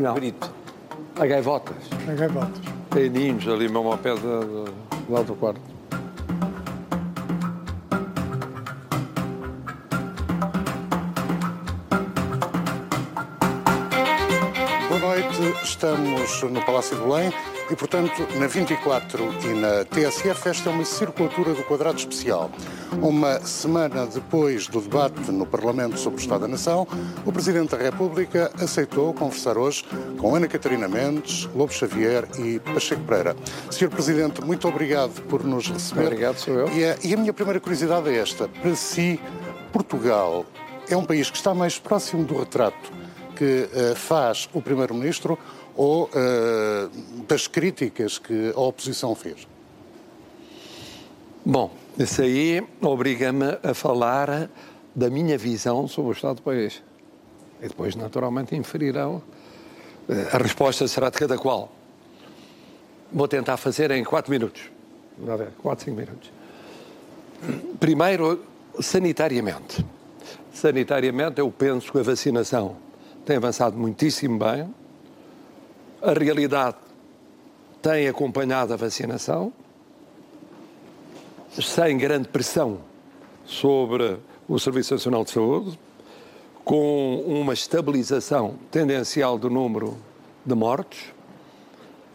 Não. Brito. A gaivotas. A gaivotas. Tem ninhos ali mesmo ao pé da, da, lá do quarto. Estamos no Palácio de Belém e, portanto, na 24 e na TSF, esta é uma circulatura do quadrado especial. Uma semana depois do debate no Parlamento sobre o Estado da Nação, o Presidente da República aceitou conversar hoje com Ana Catarina Mendes, Lobo Xavier e Pacheco Pereira. Sr. Presidente, muito obrigado por nos receber. Obrigado, sou eu. E a, e a minha primeira curiosidade é esta. Para si, Portugal é um país que está mais próximo do retrato que uh, faz o Primeiro-Ministro ou uh, das críticas que a oposição fez? Bom, isso aí obriga-me a falar da minha visão sobre o Estado do país. E depois, naturalmente, inferirão. Uh, a resposta será de cada qual. Vou tentar fazer em quatro minutos. Vamos ver, quatro, cinco minutos. Primeiro, sanitariamente. Sanitariamente, eu penso que a vacinação tem avançado muitíssimo bem. A realidade tem acompanhado a vacinação, sem grande pressão sobre o Serviço Nacional de Saúde, com uma estabilização tendencial do número de mortes.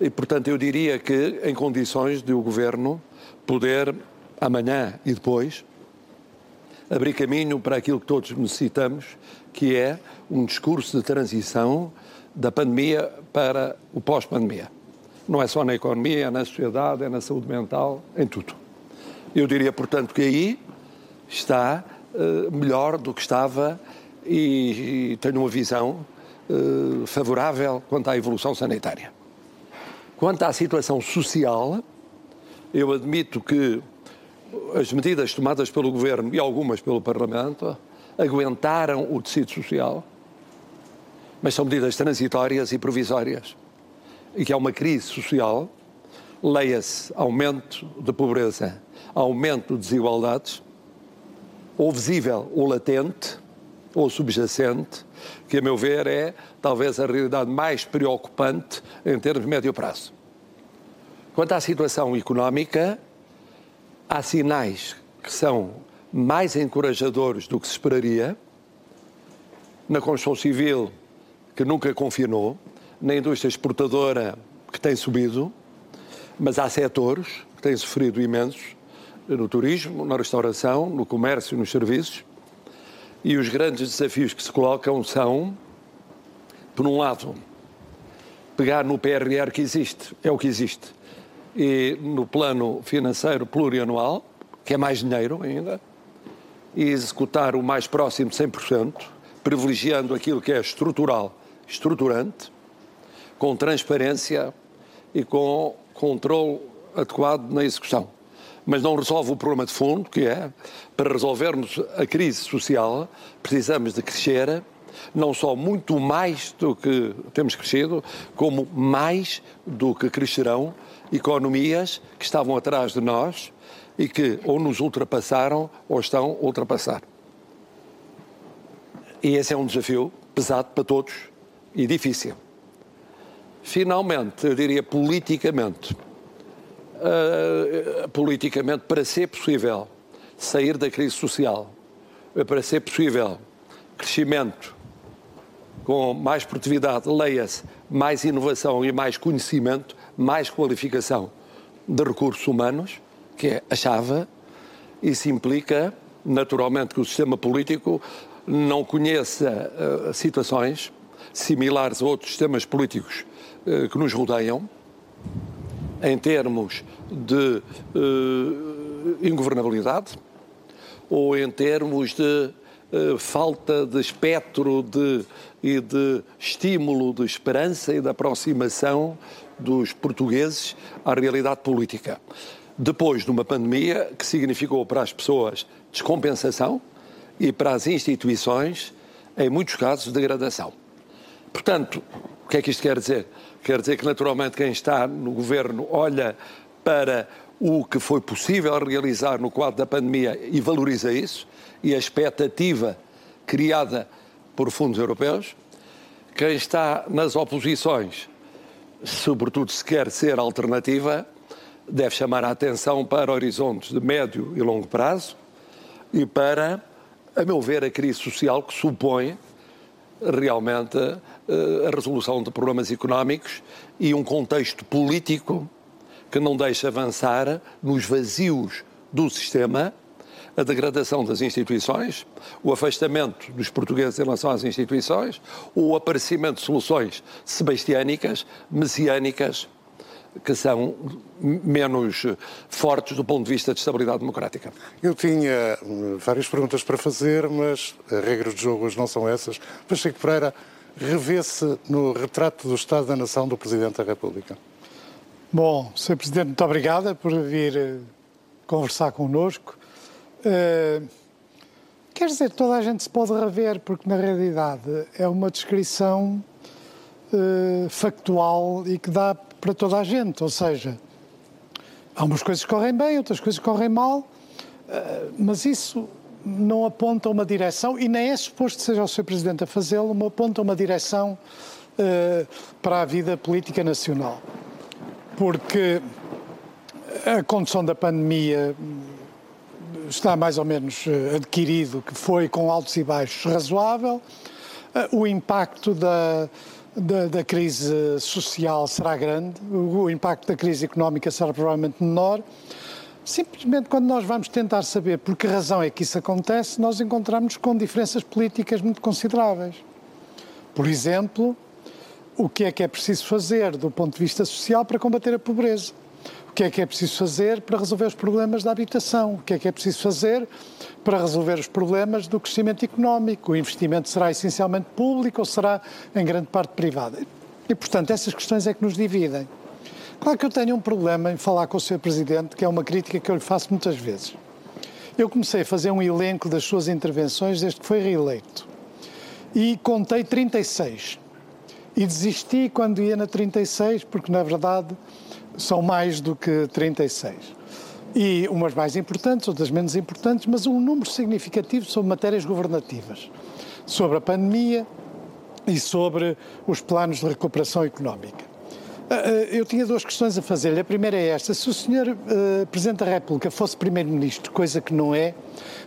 E, portanto, eu diria que em condições de o Governo poder, amanhã e depois, abrir caminho para aquilo que todos necessitamos, que é um discurso de transição da pandemia para o pós-pandemia. Não é só na economia, é na sociedade, é na saúde mental, em tudo. Eu diria, portanto, que aí está uh, melhor do que estava e, e tenho uma visão uh, favorável quanto à evolução sanitária. Quanto à situação social, eu admito que as medidas tomadas pelo Governo e algumas pelo Parlamento aguentaram o tecido social, mas são medidas transitórias e provisórias. E que há uma crise social, leia-se aumento de pobreza, aumento de desigualdades, ou visível ou latente, ou subjacente, que a meu ver é talvez a realidade mais preocupante em termos de médio prazo. Quanto à situação económica, há sinais que são mais encorajadores do que se esperaria na construção civil, que nunca confinou, na indústria exportadora, que tem subido, mas há setores que têm sofrido imensos, no turismo, na restauração, no comércio, nos serviços, e os grandes desafios que se colocam são, por um lado, pegar no PRR que existe, é o que existe, e no plano financeiro plurianual, que é mais dinheiro ainda, e executar o mais próximo de 100%, privilegiando aquilo que é estrutural, estruturante, com transparência e com controle adequado na execução. Mas não resolve o problema de fundo, que é, para resolvermos a crise social, precisamos de crescer, não só muito mais do que temos crescido, como mais do que crescerão economias que estavam atrás de nós e que ou nos ultrapassaram ou estão a ultrapassar. E esse é um desafio pesado para todos e difícil. Finalmente, eu diria politicamente, uh, politicamente, para ser possível sair da crise social, para ser possível crescimento com mais produtividade, leia-se, mais inovação e mais conhecimento, mais qualificação de recursos humanos, que é a chave, isso implica, naturalmente, que o sistema político não conheça uh, situações similares a outros sistemas políticos uh, que nos rodeiam, em termos de uh, ingovernabilidade ou em termos de falta de espectro de, e de estímulo de esperança e de aproximação dos portugueses à realidade política depois de uma pandemia que significou para as pessoas descompensação e para as instituições, em muitos casos, degradação. Portanto, o que é que isto quer dizer? Quer dizer que, naturalmente, quem está no governo olha para o que foi possível realizar no quadro da pandemia e valoriza isso, e a expectativa criada por fundos europeus. quem está nas oposições, sobretudo se quer ser alternativa, deve chamar a atenção para horizontes de médio e longo prazo e para, a meu ver, a crise social que supõe realmente a resolução de problemas económicos e um contexto político que não deixa avançar nos vazios do sistema a degradação das instituições, o afastamento dos portugueses em relação às instituições, o aparecimento de soluções sebastiânicas, messiânicas, que são menos fortes do ponto de vista de estabilidade democrática. Eu tinha hum, várias perguntas para fazer, mas as regras de jogo hoje não são essas. Pacheco Pereira revê-se no retrato do Estado da Nação do Presidente da República. Bom, Sr. Presidente, muito obrigada por vir eh, conversar connosco. Uh, quer dizer, toda a gente se pode rever, porque na realidade é uma descrição uh, factual e que dá para toda a gente. Ou seja, há umas coisas que correm bem, outras coisas que correm mal, uh, mas isso não aponta uma direção, e nem é suposto que seja o Sr. Presidente a fazê-lo, mas aponta uma direção para a vida política nacional. Porque a condução da pandemia está mais ou menos eh, adquirido, que foi com altos e baixos razoável. Eh, o impacto da, da, da, crise social será grande, o impacto da crise económica será provavelmente menor. Simplesmente quando nós vamos tentar saber por que razão é que isso acontece, nós encontramos com diferenças políticas muito consideráveis. Por exemplo, o que é que é preciso fazer do ponto de vista social para combater a pobreza? que é que é preciso fazer para resolver os problemas da habitação, o que é que é preciso fazer para resolver os problemas do crescimento económico. O investimento será essencialmente público ou será em grande parte privado? E, portanto, essas questões é que nos dividem. Claro que eu tenho um problema em falar com o Sr. Presidente, que é uma crítica que eu lhe faço muitas vezes. Eu comecei a fazer um elenco das suas intervenções desde que foi reeleito. E contei 36. E desisti quando ia na 36, porque, na verdade, são mais do que 36. E umas mais importantes, outras menos importantes, mas um número significativo sobre matérias governativas, sobre a pandemia e sobre os planos de recuperação económica. Ah, ah, eu tinha duas questões a fazer. A primeira é esta: se o Sr. Uh, Presidente da República fosse Primeiro-Ministro, coisa que não é,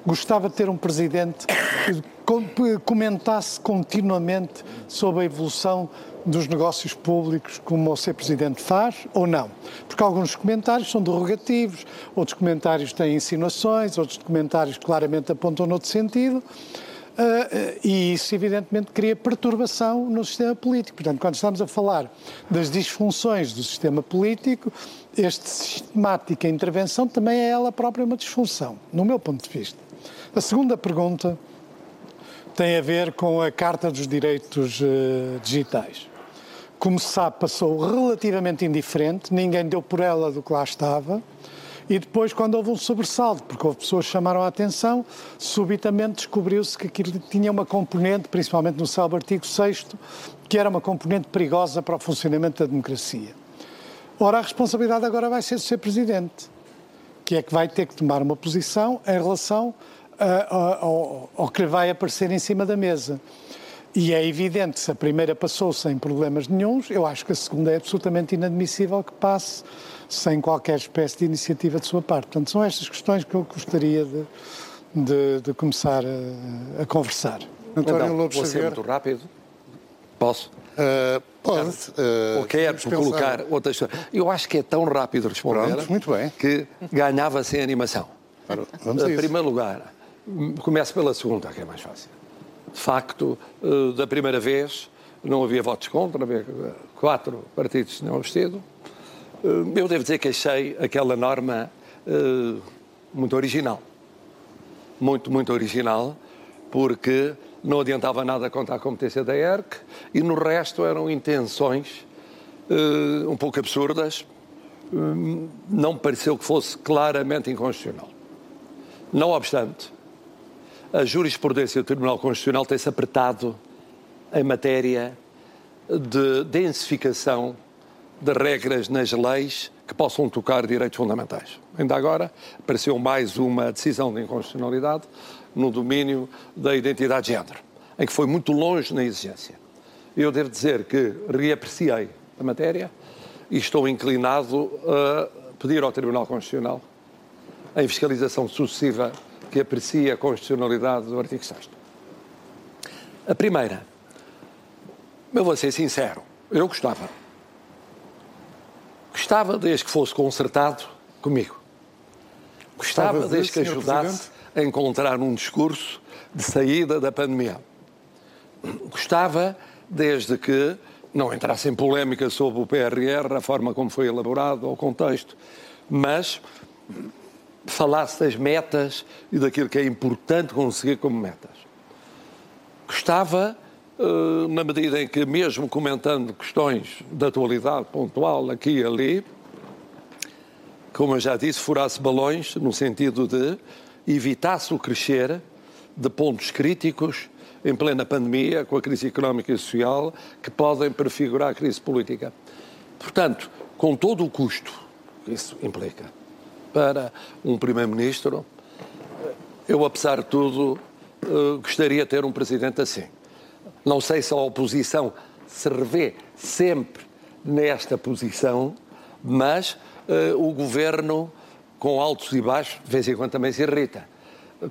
gostava de ter um Presidente que comentasse continuamente sobre a evolução dos negócios públicos como o ser Presidente faz ou não. Porque alguns comentários são derrogativos, outros comentários têm insinuações, outros comentários claramente apontam noutro sentido. Uh, e isso, evidentemente, cria perturbação no sistema político. Portanto, quando estamos a falar das disfunções do sistema político, esta sistemática intervenção também é ela própria uma disfunção, no meu ponto de vista. A segunda pergunta tem a ver com a Carta dos Direitos uh, Digitais como se sabe, passou relativamente indiferente, ninguém deu por ela do que lá estava. E depois, quando houve um sobressalto, porque houve pessoas que chamaram a atenção, subitamente descobriu-se que aquilo tinha uma componente, principalmente no salvo artigo 6, que era uma componente perigosa para o funcionamento da democracia. Ora, a responsabilidade agora vai ser do ser Presidente, que é que vai ter que tomar uma posição em relação ao, que vai aparecer em cima da mesa. E é evidente, se a primeira passou sem problemas nenhums, eu acho que a segunda é absolutamente inadmissível que passe sem qualquer espécie de iniciativa de sua parte. Portanto, são estas questões que eu gostaria de, de, de começar a, a, conversar. António então, Lopes vou ser muito rápido. Posso? Uh, pode. Uh, Ou quero colocar outras Eu acho que é tão rápido responder Pronto, muito bem. que ganhava sem animação. Vamos em primeiro lugar, começo pela segunda, que é mais fácil de facto, eh, da primeira vez, não havia votos contra, havia quatro partidos que tinham abstido. Eh, eu devo dizer que achei aquela norma eh, muito original. Muito, muito original, porque não adiantava nada contra a competência da ERC e no resto eram intenções um pouco absurdas. Não pareceu que fosse claramente inconstitucional. Não obstante, a jurisprudência do Tribunal Constitucional tem-se apertado em matéria de densificação de regras nas leis que possam tocar direitos fundamentais. Ainda agora apareceu mais uma decisão de inconstitucionalidade no domínio da identidade de género, em que foi muito longe na exigência. eu devo dizer que reapreciei a matéria e estou inclinado a pedir ao Tribunal Constitucional a fiscalização sucessiva que aprecia a constitucionalidade do artigo 6 A primeira, eu vou ser sincero, eu gostava. Gostava desde que fosse consertado comigo. Gostava desde que ajudasse a encontrar um discurso de saída da pandemia. Gostava desde que não entrasse em polémica sobre o PRR, a forma como foi elaborado, o contexto, mas falasse das metas e daquilo que é importante conseguir como metas. Gostava, na medida em que, mesmo comentando questões de atualidade pontual aqui e ali, como eu já disse, furasse balões no sentido de evitasse o crescer de pontos críticos em plena pandemia, com a crise económica e social, que podem prefigurar a crise política. Portanto, com todo o custo que isso implica para um Primeiro-Ministro, eu, apesar de tudo, eh, gostaria de ter um Presidente assim. Não sei se a oposição se revê sempre nesta posição, mas uh, o Governo, com altos e baixos, de vez em quando também se irrita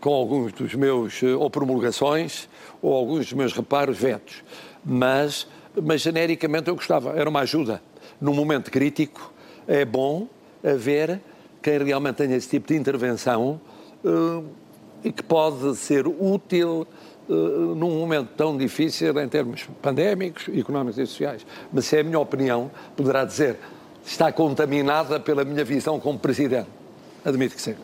com alguns dos meus, eh, ou promulgações, ou alguns dos meus reparos, vetos. Mas, mas genericamente eu gostava, era uma ajuda. Num momento crítico, é bom haver quem realmente tenha esse tipo de intervenção uh, e que pode ser útil num momento tão difícil em termos pandémicos, económicos e sociais. Mas se é a minha opinião, poderá dizer está contaminada pela minha visão como Presidente. Admito que sim.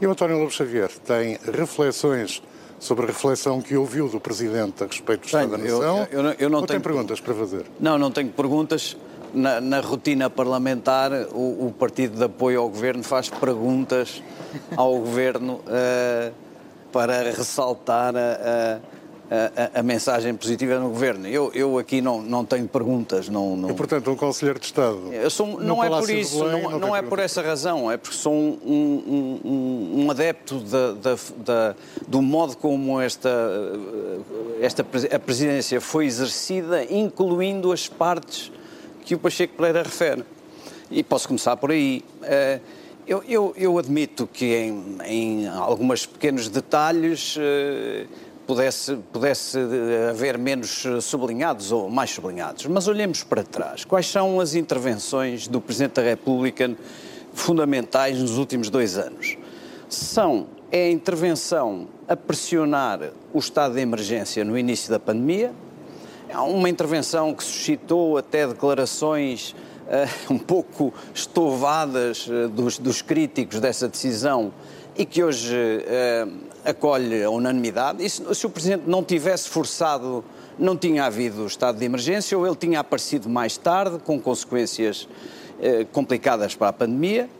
E o António Lobo Xavier tem reflexões sobre a reflexão que ouviu do Presidente a respeito do Estado da Nação? Eu, eu, eu, eu não Ou tenho, tem perguntas para fazer? Não, não tenho perguntas na, na, rotina parlamentar, o, o, Partido de Apoio ao Governo faz perguntas ao Governo uh, para ressaltar a, a, a, mensagem positiva no Governo. Eu, eu aqui não, não tenho perguntas. Não, não... E, portanto, um Conselheiro de Estado? Eu sou, não é por isso, Belém, não, não, não é por essa razão, é porque sou um, um, um, um adepto da, da, da, do modo como esta, esta a presidência foi exercida, incluindo as partes que o Pacheco Pereira refere. E posso começar por aí. Eh, eu, eu, eu admito que em, em alguns pequenos detalhes eh, pudesse, pudesse haver menos sublinhados ou mais sublinhados. Mas olhemos para trás. Quais são as intervenções do Presidente da República fundamentais nos últimos dois anos? São é a intervenção a pressionar o estado de emergência no início da pandemia, Há uma intervenção que suscitou até declarações uh, um pouco estovadas uh, dos, dos, críticos dessa decisão e que hoje uh, acolhe a unanimidade. E se, se, o Presidente não tivesse forçado, não tinha havido estado de emergência ou ele tinha aparecido mais tarde, com consequências complicadas para a pandemia.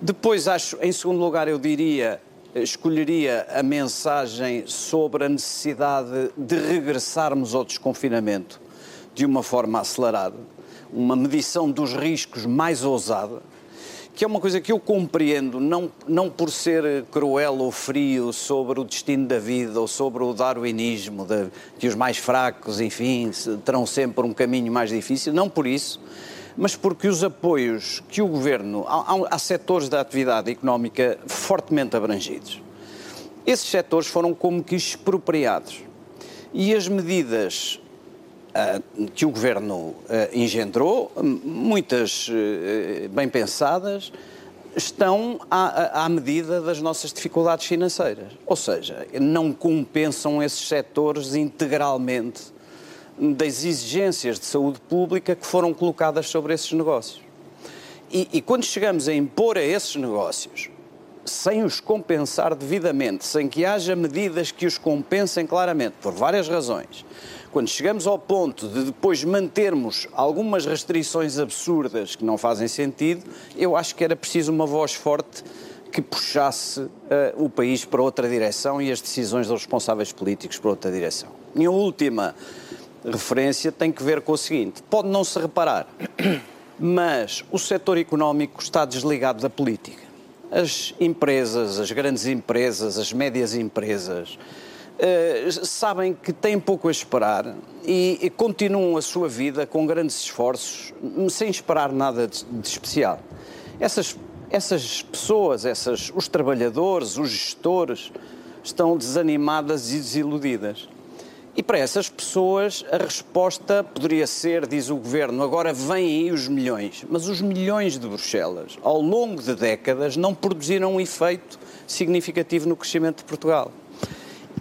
Depois, acho, em segundo lugar, eu diria escolheria a mensagem sobre a necessidade de regressarmos ao desconfinamento de uma forma acelerada, uma medição dos riscos mais ousada, que é uma coisa que eu compreendo, não, não por ser cruel ou frio sobre o destino da vida ou sobre o darwinismo, de, que os mais fracos, enfim, terão sempre um caminho mais difícil, não por isso, mas porque os apoios que o governo. Há, há setores da atividade económica fortemente abrangidos. Esses setores foram como que expropriados. E as medidas que o governo uh, engendrou, muitas uh, bem pensadas, estão à, à, medida das nossas dificuldades financeiras. Ou seja, não compensam esses setores integralmente das exigências de saúde pública que foram colocadas sobre esses negócios. E, e, quando chegamos a impor a esses negócios, sem os compensar devidamente, sem que haja medidas que os compensem claramente, por várias razões, quando chegamos ao ponto de depois mantermos algumas restrições absurdas que não fazem sentido, eu acho que era preciso uma voz forte que puxasse uh, o país para outra direção e as decisões dos responsáveis políticos para outra direção. E a última referência tem que ver com o seguinte: pode não se reparar, mas o setor económico está desligado da política. As empresas, as grandes empresas, as médias empresas, uh, sabem que têm pouco a esperar e, e, continuam a sua vida com grandes esforços, sem esperar nada de, de especial. Essas, essas pessoas, essas, os trabalhadores, os gestores, estão desanimadas e desiludidas. E para essas pessoas a resposta poderia ser, diz o governo, agora vêm aí os milhões. Mas os milhões de Bruxelas, ao longo de décadas, não produziram um efeito significativo no crescimento de Portugal.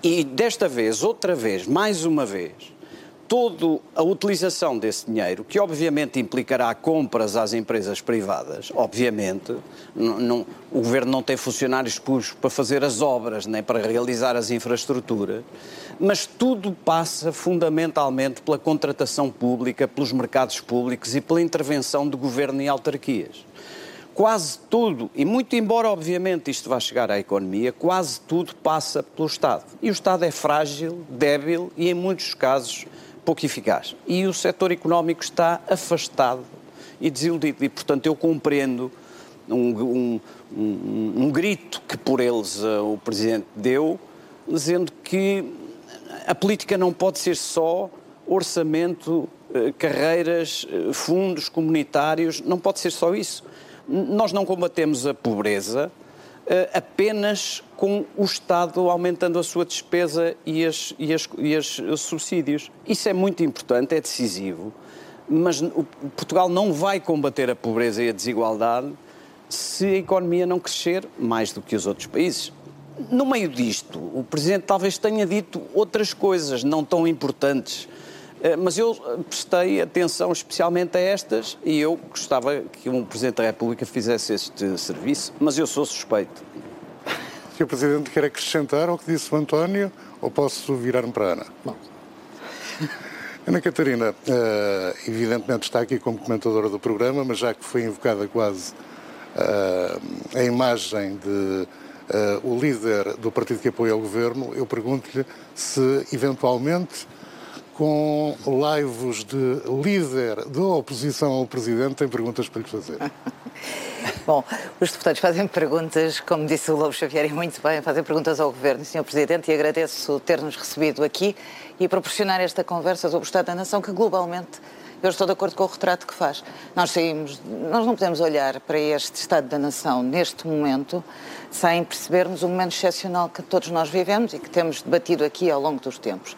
E desta vez, outra vez, mais uma vez, toda a utilização desse dinheiro, que obviamente implicará compras às empresas privadas, obviamente, não, não, o governo não tem funcionários públicos para fazer as obras, nem para realizar as infraestruturas, mas tudo passa fundamentalmente pela contratação pública, pelos mercados públicos e pela intervenção do governo e autarquias. Quase tudo, e muito embora obviamente isto vá chegar à economia, quase tudo passa pelo Estado. E o Estado é frágil, débil e, em muitos casos, pouco eficaz. E o setor económico está afastado e desiludido. E, portanto, eu compreendo um, um, um, um grito que por eles uh, o Presidente deu, dizendo que a política não pode ser só orçamento, uh, carreiras, uh, fundos comunitários, não pode ser só isso. Nós não combatemos a pobreza apenas com o Estado aumentando a sua despesa e, as, e, as, e os subsídios. Isso é muito importante, é decisivo, mas o, Portugal não vai combater a pobreza e a desigualdade se a economia não crescer mais do que os outros países. No meio disto, o Presidente talvez tenha dito outras coisas não tão importantes, eh, mas eu prestei atenção especialmente a estas e eu gostava que um Presidente da República fizesse este serviço, mas eu sou suspeito que o Presidente quer acrescentar ao que disse o António ou posso virar-me para a Ana? Bom. Ana Catarina, uh, evidentemente está aqui como comentadora do programa, mas já que foi invocada quase a imagem de uh, o líder do partido que apoia o governo, eu pergunto-lhe se eventualmente com laivos de líder da oposição ao Presidente tem perguntas para lhe fazer. Bom, os deputados fazem perguntas, como disse o Lobo Xavier, e muito bem, fazem perguntas ao Governo Sr. Presidente, e agradeço ter-nos recebido aqui e proporcionar esta conversa sobre o Estado da Nação, que globalmente eu estou de acordo com o retrato que faz. Nós saímos, nós não podemos olhar para este Estado da Nação neste momento sem percebermos o momento excepcional que todos nós vivemos e que temos debatido aqui ao longo dos tempos.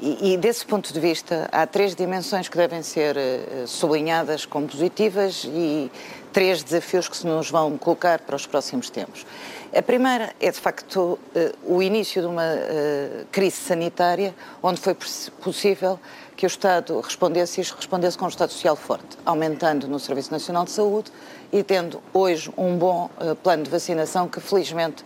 E, e desse ponto de vista, há três dimensões que devem ser uh, sublinhadas como positivas e três desafios que se nos vão colocar para os próximos tempos. A primeira é, de facto, uh, o início de uma uh, crise sanitária onde foi possível que o Estado respondesse e respondesse com um Estado Social forte, aumentando no Serviço Nacional de Saúde e tendo hoje um bom uh, plano de vacinação que, felizmente,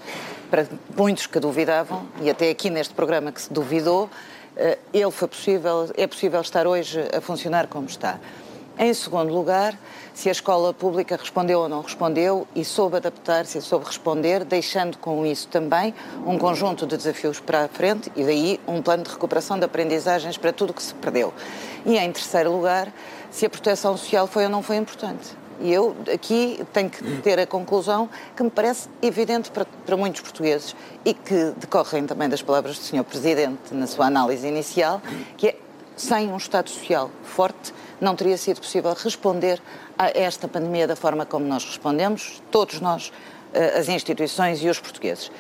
para muitos que duvidavam, e até aqui neste programa que se duvidou, uh, ele foi possível, é possível estar hoje a funcionar como está. Em segundo lugar, se a escola pública respondeu ou não respondeu e soube adaptar-se e soube responder, deixando com isso também um conjunto de desafios para a frente e daí um plano de recuperação de aprendizagens para tudo o que se perdeu. E em terceiro lugar, se a proteção social foi ou não foi importante. E eu aqui tenho que ter a conclusão que me parece evidente para, para, muitos portugueses e que decorrem também das palavras do Sr. Presidente na sua análise inicial, que é sem um Estado Social forte não teria sido possível responder a esta pandemia da forma como nós respondemos, todos nós, eh, as instituições e os portugueses.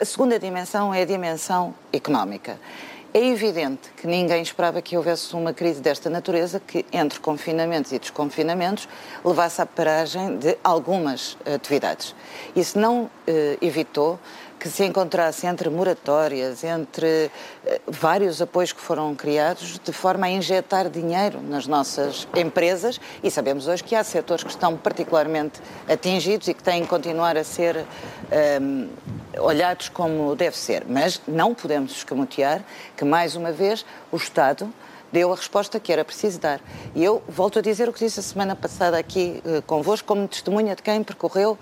A segunda dimensão é a dimensão económica. É evidente que ninguém esperava que houvesse uma crise desta natureza que, entre confinamentos e desconfinamentos, levasse à paragem de algumas atividades. Isso não eh, evitou que se encontrasse entre moratórias, entre eh, vários apoios que foram criados, de forma a injetar dinheiro nas nossas empresas e sabemos hoje que há setores que estão particularmente atingidos e que têm que continuar a ser um, ehm, olhados como deve ser. Mas não podemos escamotear que, mais uma vez, o Estado deu a resposta que era preciso dar. E eu volto a dizer o que disse a semana passada aqui uh, convosco, como testemunha de quem percorreu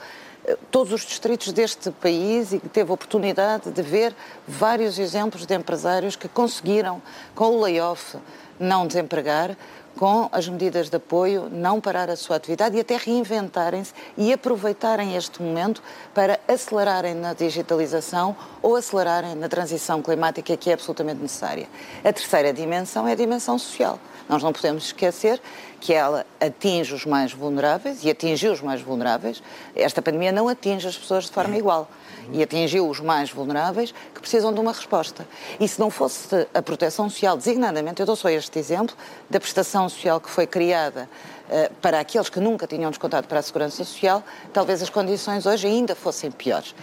todos os distritos deste país e que teve oportunidade de ver vários exemplos de empresários que conseguiram, com o layoff, não desempregar, com as medidas de apoio, não parar a sua atividade e até reinventarem-se e aproveitarem este momento para acelerarem na digitalização ou acelerarem na transição climática que é absolutamente necessária. A terceira dimensão é a dimensão social. Nós não podemos esquecer que ela atinge os mais vulneráveis e atingiu os mais vulneráveis. Esta pandemia não atinge as pessoas de forma igual e atingiu os mais vulneráveis que precisam de uma resposta. E se não fosse a proteção social, designadamente, eu dou só este exemplo, da prestação social que foi criada uh, para aqueles que nunca tinham descontado para a Segurança Social, talvez as condições hoje ainda fossem piores.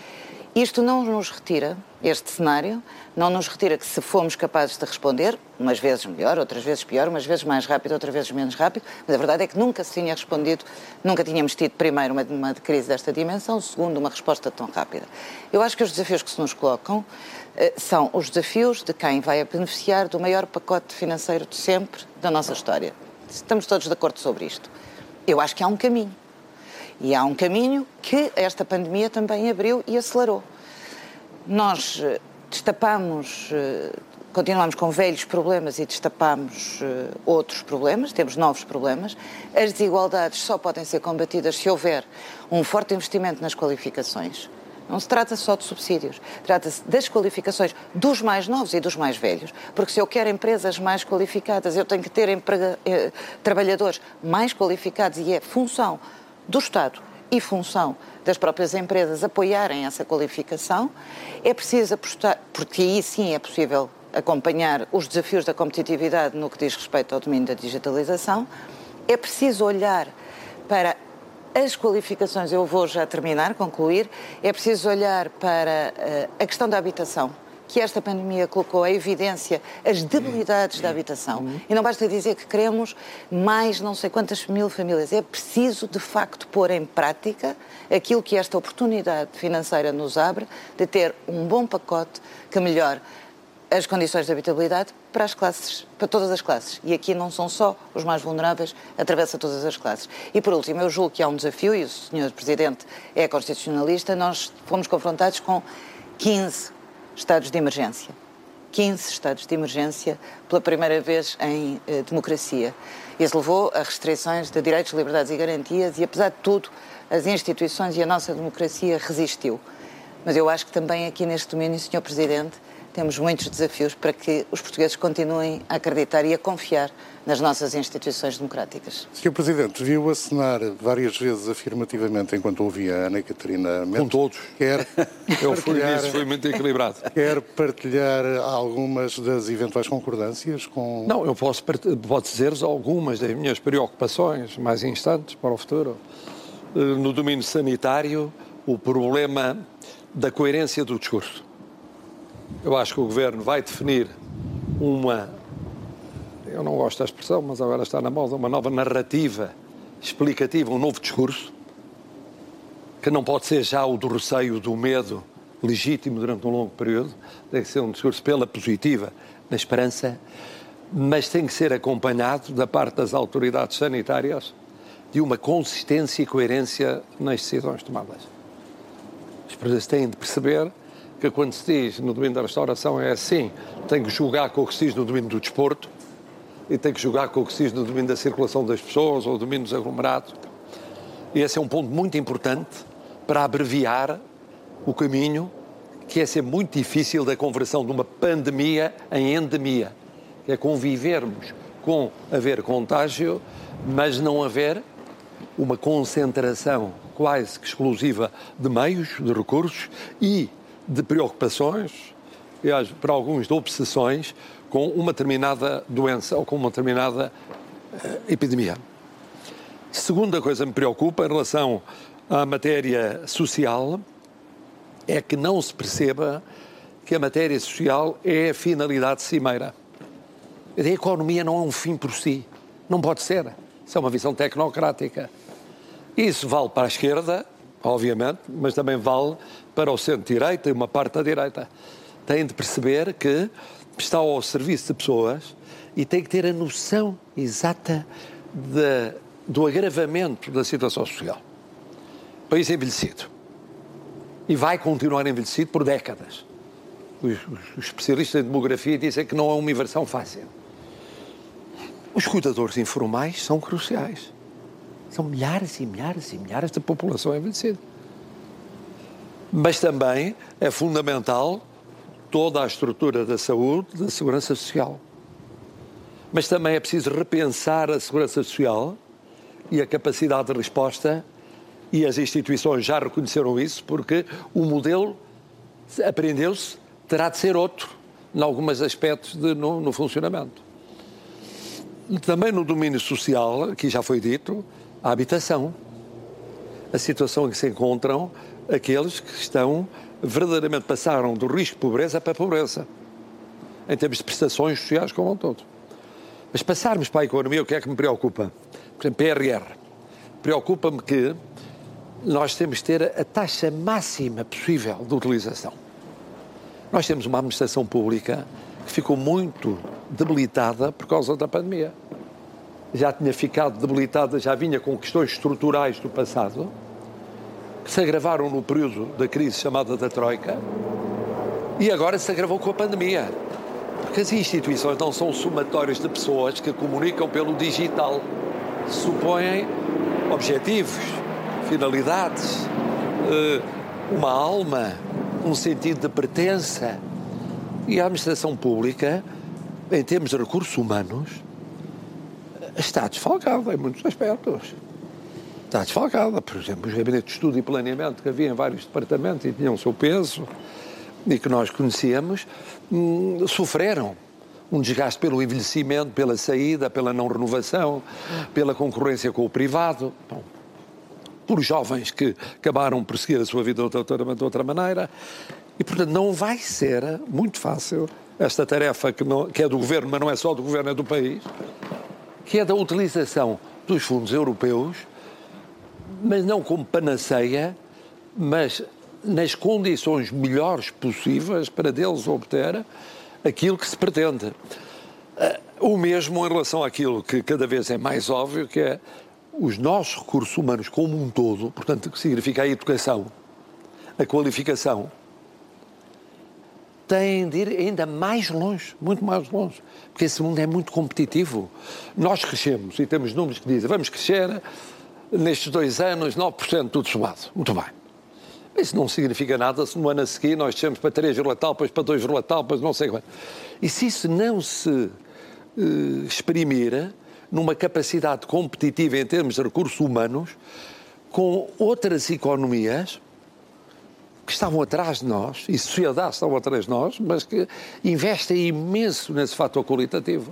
Isto não nos retira, este cenário, não nos retira que se fomos capazes de responder, umas vezes melhor, outras vezes pior, umas vezes mais rápido, outras vezes menos rápido, mas a verdade é que nunca se tinha respondido, nunca tínhamos tido, primeiro, uma, uma crise desta dimensão, segundo, uma resposta tão rápida. Eu acho que os desafios que se nos colocam eh, são os desafios de quem vai beneficiar do maior pacote financeiro de sempre da nossa história. Estamos todos de acordo sobre isto. Eu acho que há um caminho. E há um caminho que esta pandemia também abriu e acelerou. Nós eh, destapamos, eh, continuamos com velhos problemas e destapamos eh, outros problemas, temos novos problemas. As desigualdades só podem ser combatidas se houver um forte investimento nas qualificações. Não se trata só de subsídios, trata-se das qualificações dos mais novos e dos mais velhos. Porque se eu quero empresas mais qualificadas, eu tenho que ter emprega, eh, trabalhadores mais qualificados e é função do Estado e função das próprias empresas apoiarem essa qualificação. É preciso apostar, porque aí sim é possível acompanhar os desafios da competitividade no que diz respeito ao domínio da digitalização. É preciso olhar para as qualificações, eu vou já terminar, concluir. É preciso olhar para uh, a questão da habitação que esta pandemia colocou à evidência as debilidades da habitação. Uhum. E não basta dizer que queremos mais não sei quantas mil famílias. É preciso, de facto, pôr em prática aquilo que esta oportunidade financeira nos abre de ter um bom pacote que melhore as condições de habitabilidade para as classes, para todas as classes. E aqui não são só os mais vulneráveis, atravessa todas as classes. E por último, eu julgo que há um desafio, e o Sr. Presidente é constitucionalista, nós fomos confrontados com 15 estados de emergência. 15 estados de emergência pela primeira vez em eh, democracia. Isso levou a restrições de direitos, liberdades e garantias e, apesar de tudo, as instituições e a nossa democracia resistiu. Mas eu acho que também aqui neste domínio, Sr. Presidente, temos muitos desafios para que os portugueses continuem a acreditar e a confiar nas nossas instituições democráticas. Sr. Presidente, viu assinar várias vezes afirmativamente enquanto ouvia a Ana Catarina Mendes. Com todos. Quer Eu fui fui muito equilibrado. Quer partilhar algumas das eventuais concordâncias com... Não, eu posso, posso dizer-vos algumas das minhas preocupações mais instantes para o futuro. Eh, no domínio sanitário, o problema da coerência do discurso. Eu acho que o Governo vai definir uma eu não gosto da expressão, mas agora está na moda, uma nova narrativa explicativa, um novo discurso, que não pode ser já o do receio, do medo legítimo durante um longo período, tem que ser um discurso pela positiva, na esperança, mas tem que ser acompanhado da parte das autoridades sanitárias de uma consistência e coerência nas decisões tomadas. As pessoas têm de perceber que quando se diz no domínio da restauração é assim, tem que julgar com o que se diz no domínio do desporto, e tem que jogar com o que se diz no domínio da circulação das pessoas ou domínio dos aglomerados. E esse é um ponto muito importante para abreviar o caminho que é ser muito difícil da conversão de uma pandemia em endemia, que é convivermos com haver contágio, mas não haver uma concentração quase que exclusiva de meios, de recursos e de preocupações, e para alguns de obsessões, com uma determinada doença ou com uma determinada uh, epidemia. Segunda coisa que me preocupa em relação à matéria social é que não se perceba que a matéria social é a finalidade cimeira. A economia não é um fim por si. Não pode ser. Isso é uma visão tecnocrática. Isso vale para a esquerda, obviamente, mas também vale para o centro-direita e uma parte da direita. Têm de perceber que está ao serviço de pessoas e tem que ter a noção exata de, do agravamento da situação social. O país é envelhecido. E vai continuar envelhecido por décadas. Os, os especialistas em demografia dizem que não é uma inversão fácil. Os cuidadores informais são cruciais. São milhares e milhares e milhares de população envelhecida. Mas também é fundamental toda a estrutura da saúde, da segurança social. Mas também é preciso repensar a segurança social e a capacidade de resposta, e as instituições já reconheceram isso, porque o modelo aprendeu-se, terá de ser outro, em alguns aspectos de, no, no funcionamento. Também no domínio social, aqui já foi dito, a habitação. A situação em que se encontram aqueles que estão verdadeiramente passaram do risco de pobreza para a pobreza, em termos de prestações sociais como um todo. Mas passarmos para a economia, o que é que me preocupa? Por exemplo, PRR. Preocupa-me que nós temos de ter a taxa máxima possível de utilização. Nós temos uma administração pública que ficou muito debilitada por causa da pandemia. Já tinha ficado debilitada, já vinha com questões estruturais do passado, que se agravaram no período da crise chamada da Troika e agora se agravou com a pandemia. Porque as instituições não são somatórios de pessoas que comunicam pelo digital. Supõem objetivos, finalidades, eh, uma alma, um sentido de pertença. E a administração pública, em termos de recursos humanos, está desfalcada em muitos aspectos está desfalcada. Por exemplo, os gabinetes de estudo e planeamento que havia em vários departamentos e tinham o seu peso e que nós conhecíamos, hum, sofreram um desgaste pelo envelhecimento, pela saída, pela não renovação, pela concorrência com o privado. Bom, por jovens que acabaram por seguir a sua vida de outra, de outra maneira. E, portanto, não vai ser muito fácil esta tarefa que, não, que é do governo, mas não é só do governo, é do país, que é da utilização dos fundos europeus mas não como panaceia, mas nas condições melhores possíveis para deles obter aquilo que se pretende. Ah, o mesmo em relação àquilo que cada vez é mais óbvio, que é os nossos recursos humanos como um todo, portanto, que significa a educação, a qualificação, têm de ir ainda mais longe, muito mais longe, porque esse mundo é muito competitivo. Nós crescemos e temos números que dizem vamos crescer nestes dois anos, 9% tudo somado. Muito bem. Isso não significa nada se no ano a seguir nós descemos para 3, tal, depois para 2, tal, depois não sei quanto. E se isso não se uh, exprimir numa capacidade competitiva em termos de recursos humanos com outras economias que estavam atrás de nós, e sociedades estavam atrás de nós, mas que investem imenso nesse fator qualitativo.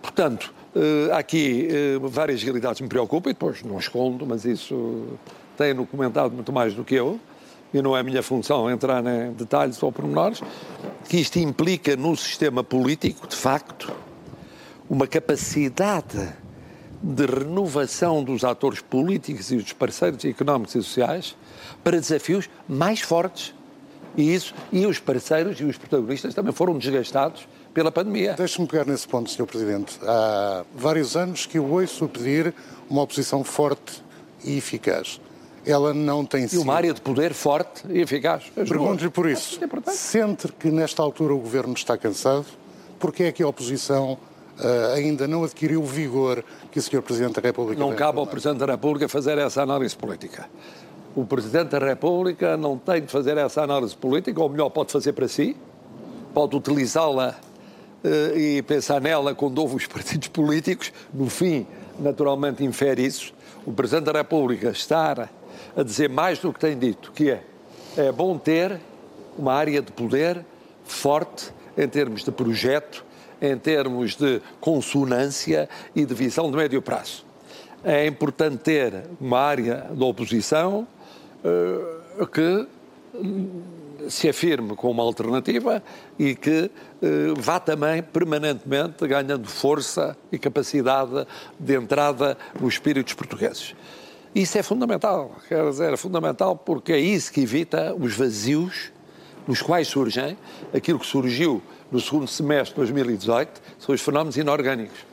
Portanto, há aqui uh, várias realidades me preocupam e depois não escondo, mas isso tem-no comentado muito mais do que eu e não é minha função entrar em detalhes ou pormenores, que isto implica no sistema político, de facto, uma capacidade de renovação dos atores políticos e dos parceiros económicos e sociais para desafios mais fortes. E isso, e os parceiros e os protagonistas também foram desgastados pela pandemia. Deixe-me pegar nesse ponto, Sr. Presidente. Há vários anos que eu ouço pedir uma oposição forte e eficaz. Ela não tem sido. E uma área de poder forte e eficaz. Pergunto-lhe por isso. É Sente que nesta altura o governo está cansado? Porque é que a oposição uh, ainda não adquiriu o vigor que o Sr. Presidente da República Não cabe ao Presidente da República fazer essa análise política. O Presidente da República não tem de fazer essa análise política, ou melhor, pode fazer para si, pode utilizá-la e pensar nela houve os partidos políticos, no fim, naturalmente, infere isso. O Presidente da República estar a dizer mais do que tem dito, que é, é bom ter uma área de poder forte em termos de projeto, em termos de consonância e de visão de médio prazo. É importante ter uma área da oposição uh, que se afirme como alternativa e que eh, vá também permanentemente ganhando força e capacidade de entrada nos espíritos portugueses. Isso é fundamental, quer dizer, é fundamental porque é isso que evita os vazios nos quais surgem aquilo que surgiu no segundo semestre de 2018, são os fenómenos inorgânicos.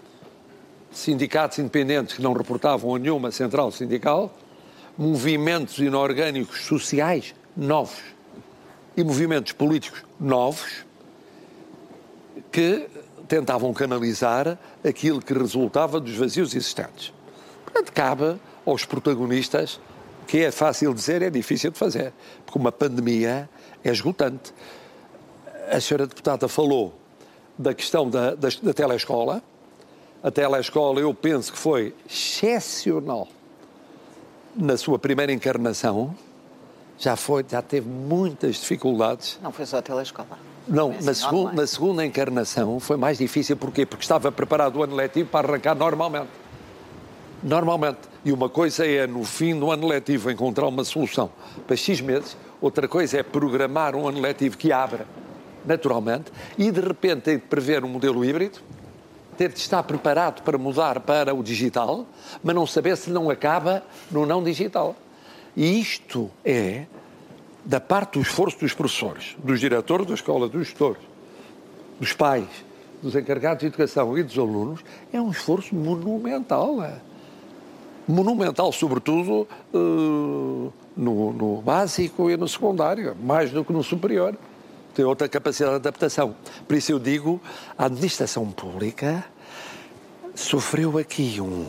Sindicatos independentes que não reportavam a nenhuma central sindical, movimentos inorgânicos sociais novos e movimentos políticos novos que tentavam canalizar aquilo que resultava dos vazios existentes. Portanto, cabe aos protagonistas, que é fácil dizer, é difícil de fazer, porque uma pandemia é esgotante. A senhora deputada falou da questão da, da, da telescola. A telescola, eu penso que foi excepcional na sua primeira encarnação. Já foi, já teve muitas dificuldades. Não foi só a telescola. Não, na, segu na, segunda encarnação foi mais difícil. Porquê? Porque estava preparado o ano letivo para arrancar normalmente. Normalmente. E uma coisa é, no fim do ano letivo, encontrar uma solução para X meses. Outra coisa é programar um ano letivo que abra naturalmente, e de repente ter de prever um modelo híbrido, ter de estar preparado para mudar para o digital, mas não saber se não acaba no não digital. E isto é, da parte do esforço dos professores, dos diretores da escola, dos gestores, dos pais, dos encarregados de educação e dos alunos, é um esforço monumental. É. Monumental, sobretudo uh, no, no básico e no secundário, mais do que no superior tem outra capacidade de adaptação. Por isso eu digo, a administração pública sofreu aqui um...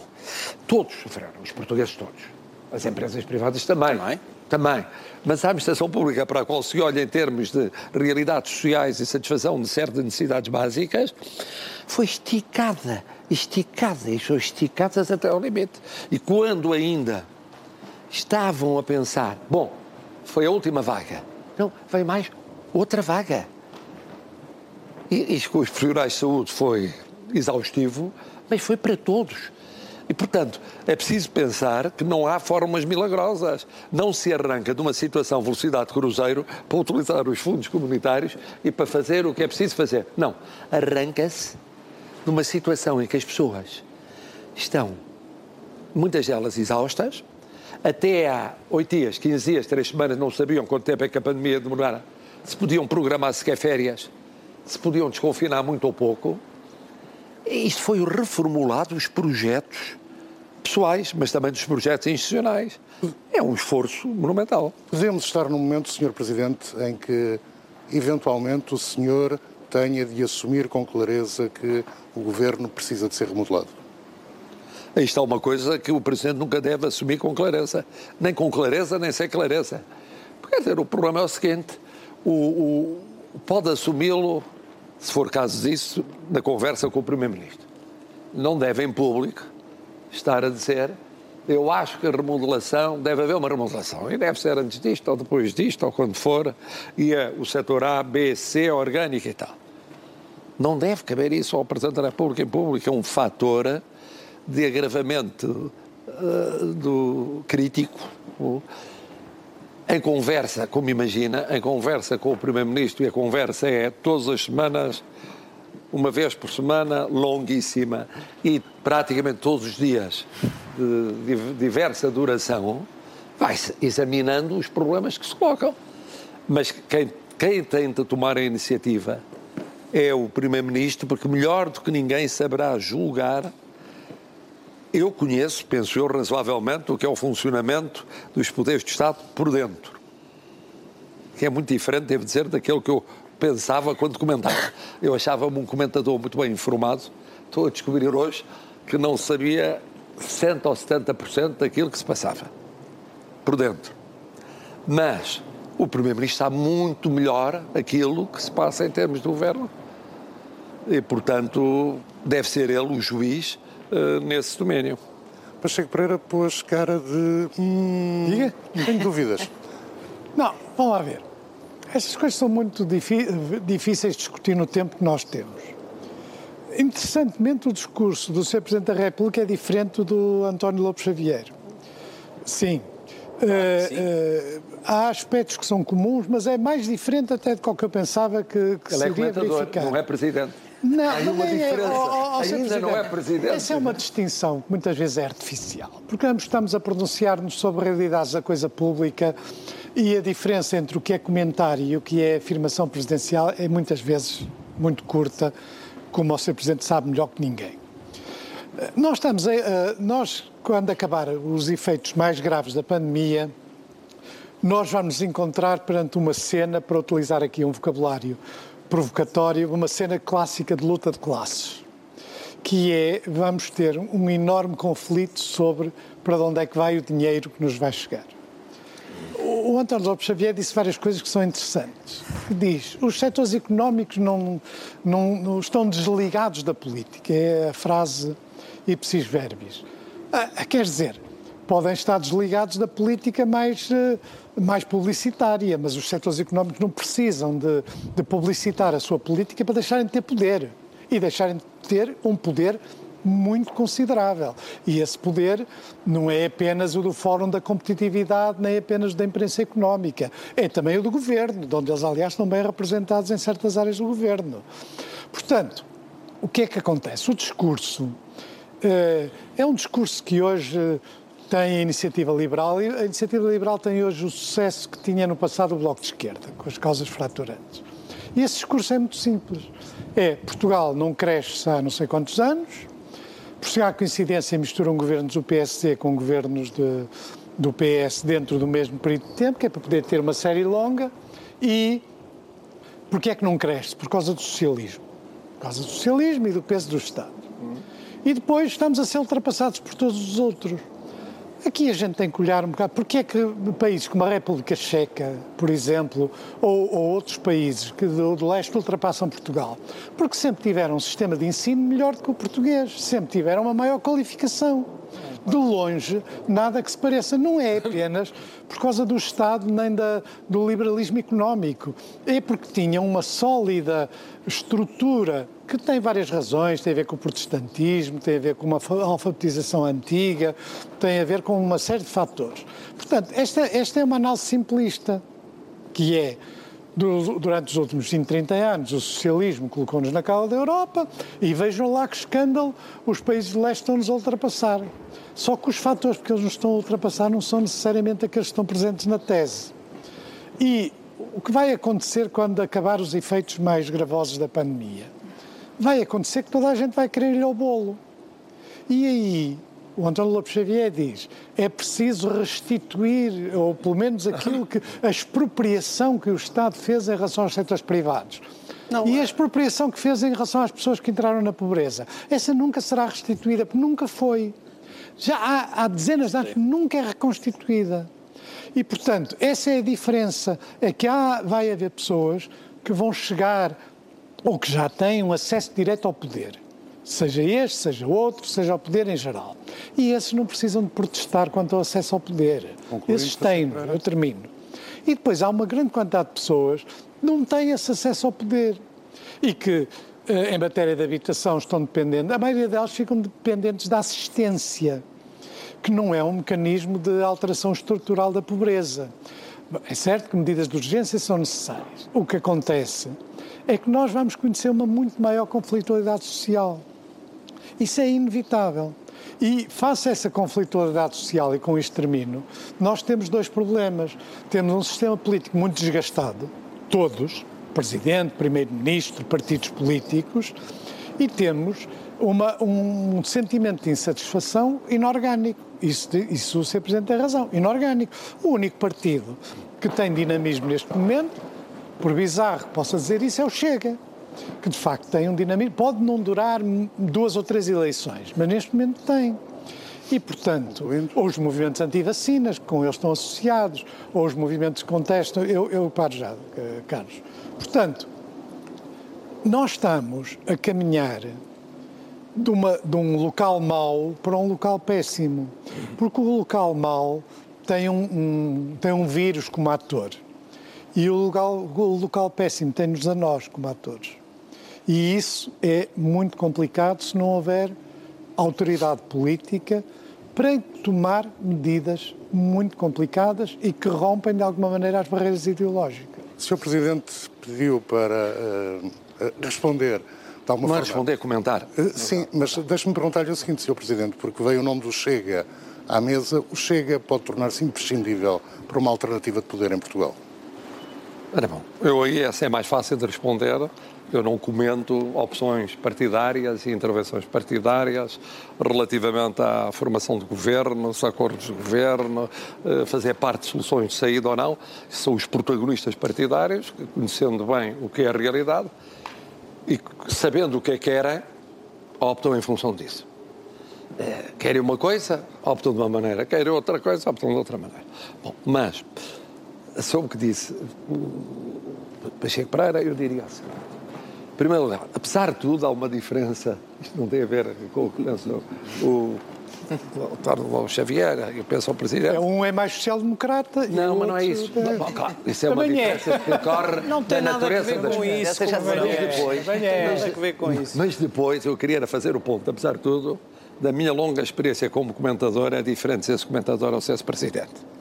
Todos sofreram, os portugueses todos. As empresas privadas também. Também. Também. Mas a administração pública, para a qual se olha em termos de realidades sociais e satisfação de certas necessidades básicas, foi esticada, esticada, e são esticadas até ao limite. E quando ainda estavam a pensar, bom, foi a última vaga, não, veio mais outra vaga. E isto com os profissionais de saúde foi exaustivo, mas foi para todos. E, portanto, é preciso pensar que não há fórmulas milagrosas. Não se arranca de uma situação velocidade de cruzeiro para utilizar os fundos comunitários e para fazer o que é preciso fazer. Não. Arranca-se de uma situação em que as pessoas estão, muitas delas exaustas, até há oito dias, 15 dias, três semanas, não sabiam quanto tempo é que a pandemia demorara se podiam programar sequer férias, se podiam desconfinar muito ou pouco. Isto foi reformulado os projetos pessoais, mas também dos projetos institucionais. É um esforço monumental. Podemos estar num momento, Sr. Presidente, em que eventualmente o senhor tenha de assumir com clareza que o governo precisa de ser remodelado. Aí está uma coisa que o Presidente nunca deve assumir com clareza. Nem com clareza, nem sem clareza. Quer dizer, o problema é o seguinte: o, o, pode assumi-lo, se for caso disso, na conversa com o Primeiro-Ministro. Não deve, em público, estar a dizer eu acho que a remodelação, deve haver uma remodelação, e deve ser antes disto, ou depois disto, ou quando for, e é o setor A, B, C, orgânico e tal. Não deve caber isso ao Presidente da República em público, é um fator de agravamento uh, do crítico. Uh, em conversa, como imagina, em conversa com o Primeiro-Ministro, e a conversa é todas as semanas, uma vez por semana, longuíssima, e praticamente todos os dias, de diversa duração, vai-se examinando os problemas que se colocam. Mas quem, quem tenta tomar a iniciativa é o Primeiro-Ministro, porque melhor do que ninguém saberá julgar eu conheço, penso eu, razoavelmente, o que é o funcionamento dos poderes de Estado por dentro. Que é muito diferente, devo dizer, daquele que eu pensava quando comentava. Eu achava-me um comentador muito bem informado. Estou a descobrir hoje que não sabia 60 ou 70% daquilo que se passava por dentro. Mas o Primeiro-Ministro sabe muito melhor aquilo que se passa em termos do governo. E, portanto, deve ser ele o juiz uh, nesse domínio. Pacheco Pereira pôs cara de. Hum, Diga? Tenho dúvidas. Não, vamos lá ver. Estas coisas são muito difíceis de discutir no tempo que nós temos. Interessantemente, o discurso do Sr. Presidente da República é diferente do António Lopes Xavier. Sim. Uh. Uh, há aspectos que são comuns, mas é mais diferente até do que eu pensava que, que Ele é seria é verificar. não é Presidente. Não, Há uma é, diferença. Oh, oh, Ainda não é presidente. Essa é uma distinção que muitas vezes é artificial, porque ambos estamos a pronunciar-nos sobre realidades da coisa pública e a diferença entre o que é comentário e o que é afirmação presidencial é muitas vezes muito curta, como o Sr. Presidente sabe melhor que ninguém. Nós estamos a, nós, quando acabar os efeitos mais graves da pandemia, nós vamos nos encontrar perante uma cena, para utilizar aqui um vocabulário provocatório uma cena clássica de luta de classes, que é vamos ter um enorme conflito sobre para onde é que vai o dinheiro que nos vai chegar. O António Lopes Xavier disse várias coisas que são interessantes. Diz, os setores económicos não, não, não estão desligados da política, é a frase ipsis verbis. Ah, quer dizer, podem estar desligados da política mais, eh, mais publicitária, mas os setores económicos não precisam de, de publicitar a sua política para deixarem de ter poder e deixarem de ter um poder muito considerável. E esse poder não é apenas o do Fórum da Competitividade, nem apenas da imprensa económica, é também o do governo, onde eles, aliás, estão bem representados em certas áreas do governo. Portanto, o que é que acontece? O discurso uh, é um discurso que hoje tem a iniciativa liberal e a iniciativa liberal tem hoje o sucesso que tinha no passado o Bloco de Esquerda, com as causas fraturantes. E esse discurso é muito simples. É, Portugal não cresce há não sei quantos anos, por chegar à coincidência misturam governos do PSD com governos de, do PS dentro do mesmo período de tempo, que é para poder ter uma série longa, e porquê é que não cresce? Por causa do socialismo. Por causa do socialismo e do peso do Estado. E depois estamos a ser ultrapassados por todos os outros. Aqui a gente tem que olhar um bocado. Porque é que países como a República Checa, por exemplo, ou, ou outros países que do, do, leste ultrapassam Portugal? Porque sempre tiveram um sistema de ensino melhor do que o português, sempre tiveram uma maior qualificação. De longe, nada que se pareça. Não é apenas por causa do Estado nem da, do liberalismo económico. É porque tinham uma sólida estrutura que tem várias razões, tem a ver com o protestantismo, tem a ver com uma alfabetização antiga, tem a ver com uma série de fatores. Portanto, esta, esta é uma análise simplista, que é, durante os últimos 20, 30 anos, o socialismo colocou-nos na cala da Europa e vejam lá que escândalo os países de leste estão-nos a ultrapassar. Só que os fatores que eles nos estão a ultrapassar não são necessariamente aqueles que estão presentes na tese. E o que vai acontecer quando acabar os efeitos mais gravosos da pandemia? Vai acontecer que toda a gente vai querer ir ao bolo. E aí, o António Lopes Xavier diz, é preciso restituir, ou pelo menos aquilo que, a expropriação que o Estado fez em relação aos setores privados. Não, e a é- expropriação que fez em relação às pessoas que entraram na pobreza. Essa nunca será restituída, porque nunca foi. Já há, há dezenas de anos, nunca é reconstituída. E, portanto, essa é a diferença. É que há, vai haver pessoas que vão chegar ou que já têm um acesso direto ao poder. Seja este, seja outro, seja ao poder em geral. E esses não precisam de protestar quanto ao acesso ao poder. esses têm, eu termino. E depois há uma grande quantidade de pessoas que não têm esse acesso ao poder. E que, eh, em matéria de habitação, estão dependentes, a maioria delas ficam dependentes da assistência que não é um mecanismo de alteração estrutural da pobreza. É certo que medidas de urgência são necessárias. O que acontece é que nós vamos conhecer uma muito maior conflitualidade social. Isso é inevitável. E face a essa conflitualidade social, e com isto termino, nós temos dois problemas. Temos um sistema político muito desgastado, todos, presidente, primeiro-ministro, partidos políticos, e temos uma, um sentimento de insatisfação inorgânico. Isso, isso o Sr. Presidente tem razão, inorgânico. O único partido que tem dinamismo neste momento, por bizarro que possa dizer isso, é o Chega, que de facto tem um dinamismo, pode não durar duas ou três eleições, mas neste momento tem. E, portanto, ou os movimentos anti-vacinas, com eles estão associados, ou os movimentos que contestam, eu, eu paro já, eh, Carlos. Portanto, nós estamos a caminhar de, uma, de um local mau para um local péssimo. Porque o local mau tem um, um, tem um vírus como ator. E o local, o local péssimo tem-nos a nós como atores. E isso é muito complicado se não houver autoridade política para tomar medidas muito complicadas e que rompem de alguma maneira as barreiras ideológicas. O Sr. Presidente pediu para uh, responder de alguma Não é responder, é comentar. Uh, sim, mas deixe-me perguntar-lhe o seguinte, Sr. Presidente, porque veio o nome do Chega à mesa, o Chega pode tornar-se imprescindível para uma alternativa de poder em Portugal? Ora bom, eu aí essa é mais fácil de responder. Eu não comento opções partidárias e intervenções partidárias relativamente à formação de governos, acordos de governo, eh, fazer parte de soluções de saída ou não. São os protagonistas partidários, conhecendo bem o que é a realidade e sabendo o que é que querem, optam em função disso. É, querem uma coisa, optam de uma maneira, querem outra coisa, optam de outra maneira. Bom, mas sobre o que disse Pacheco Pereira, eu diria assim. Em primeiro lugar, apesar de tudo, há uma diferença, isto não tem a ver com o que lançou o o Xavier, eu penso ao Presidente. É, um é mais social-democrata Não, mas não é isso. É... Bom, claro, isso é uma é. diferença é. que ocorre não tem na natureza nada a ver com isso. Mas depois, mas, ver com isso. mas depois eu queria fazer o ponto, apesar de tudo, da minha longa experiência como comentador, é diferente ser-se comentador ou ser-se Presidente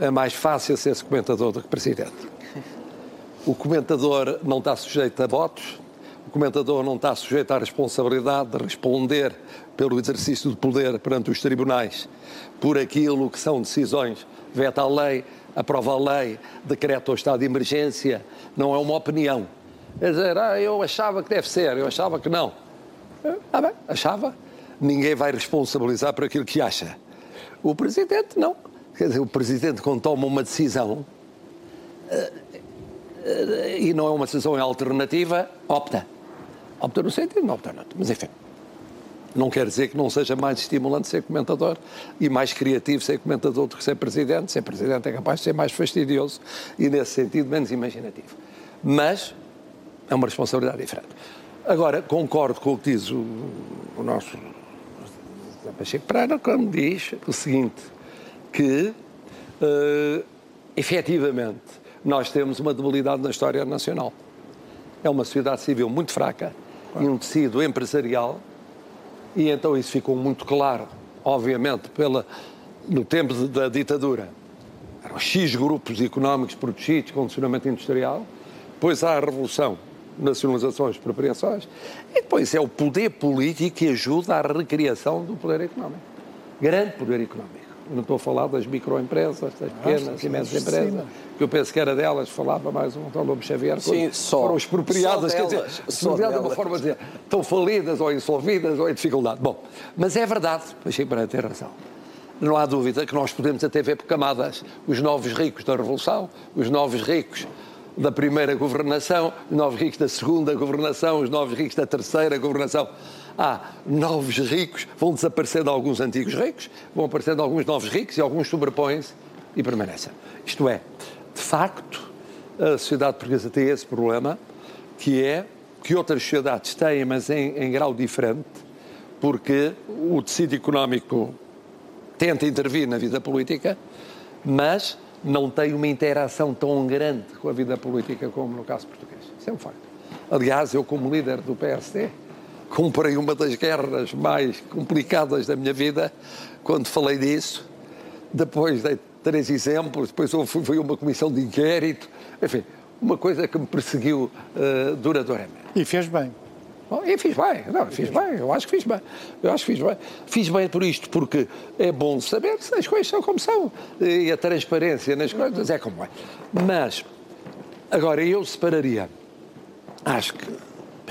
é mais fácil ser-se comentador do que presidente. O comentador não está sujeito a votos, o comentador não está sujeito à responsabilidade de responder pelo exercício de poder perante os tribunais por aquilo que são decisões, veta a lei, aprova a lei, decreta o estado de emergência, não é uma opinião. É dizer, ah, eu achava que deve ser, eu achava que não. Ah, bem, achava. Ninguém vai responsabilizar por aquilo que acha. O presidente, não. Quer dizer, o Presidente, quando toma uma decisão e não é uma decisão alternativa, opta. Opta no sentido, não opta não. Mas enfim, não quer dizer que não seja mais estimulante ser comentador e mais criativo ser comentador do que ser Presidente. Ser Presidente é capaz de ser mais fastidioso e, nesse sentido, menos imaginativo. Mas é uma responsabilidade diferente. Agora, concordo com o que diz o, o nosso Pacheco Pereira quando diz o seguinte que, uh, efetivamente, nós temos uma debilidade na história nacional. É uma sociedade civil muito fraca e um tecido empresarial, e então isso ficou muito claro, obviamente, pela, no tempo da ditadura. Eram X grupos económicos protegidos, condicionamento industrial, depois há a Revolução, nacionalizações, expropriações, e depois é o poder político que ajuda à recriação do poder económico. Grande poder económico não estou a falar das microempresas, das pequenas e médias empresas, que eu penso que era delas, falava mais um tal Lobo Xavier, Sim, só, foram expropriadas, quer dizer, expropriadas de uma forma de dizer, estão falidas ou insolvidas ou em dificuldade. Bom, mas é verdade, Pacheco para ter razão. Não há dúvida que nós podemos até ver por camadas os novos ricos da Revolução, os novos ricos da primeira governação, os novos ricos da segunda governação, os novos ricos da terceira governação há novos ricos, vão desaparecendo alguns antigos ricos, vão aparecendo alguns novos ricos e alguns sobrepõem-se e permanecem. Isto é, de facto, a sociedade portuguesa tem esse problema, que é que outras sociedades têm, mas em, em grau diferente, porque o tecido económico tenta intervir na vida política, mas não tem uma interação tão grande com a vida política como no caso português. Isso é um facto. Aliás, eu, como líder do PSD, comprei uma das guerras mais complicadas da minha vida quando falei disso. Depois dei três exemplos, depois houve, foi uma comissão de inquérito, enfim, uma coisa que me perseguiu uh, duradouramente. E fez bem. Bom, e fiz bem, não, fiz bem, eu acho que fiz bem. Eu acho que fiz bem. Fiz bem por isto, porque é bom saber se as coisas são como são. E a transparência nas coisas é como é. Mas, agora, eu separaria. Acho que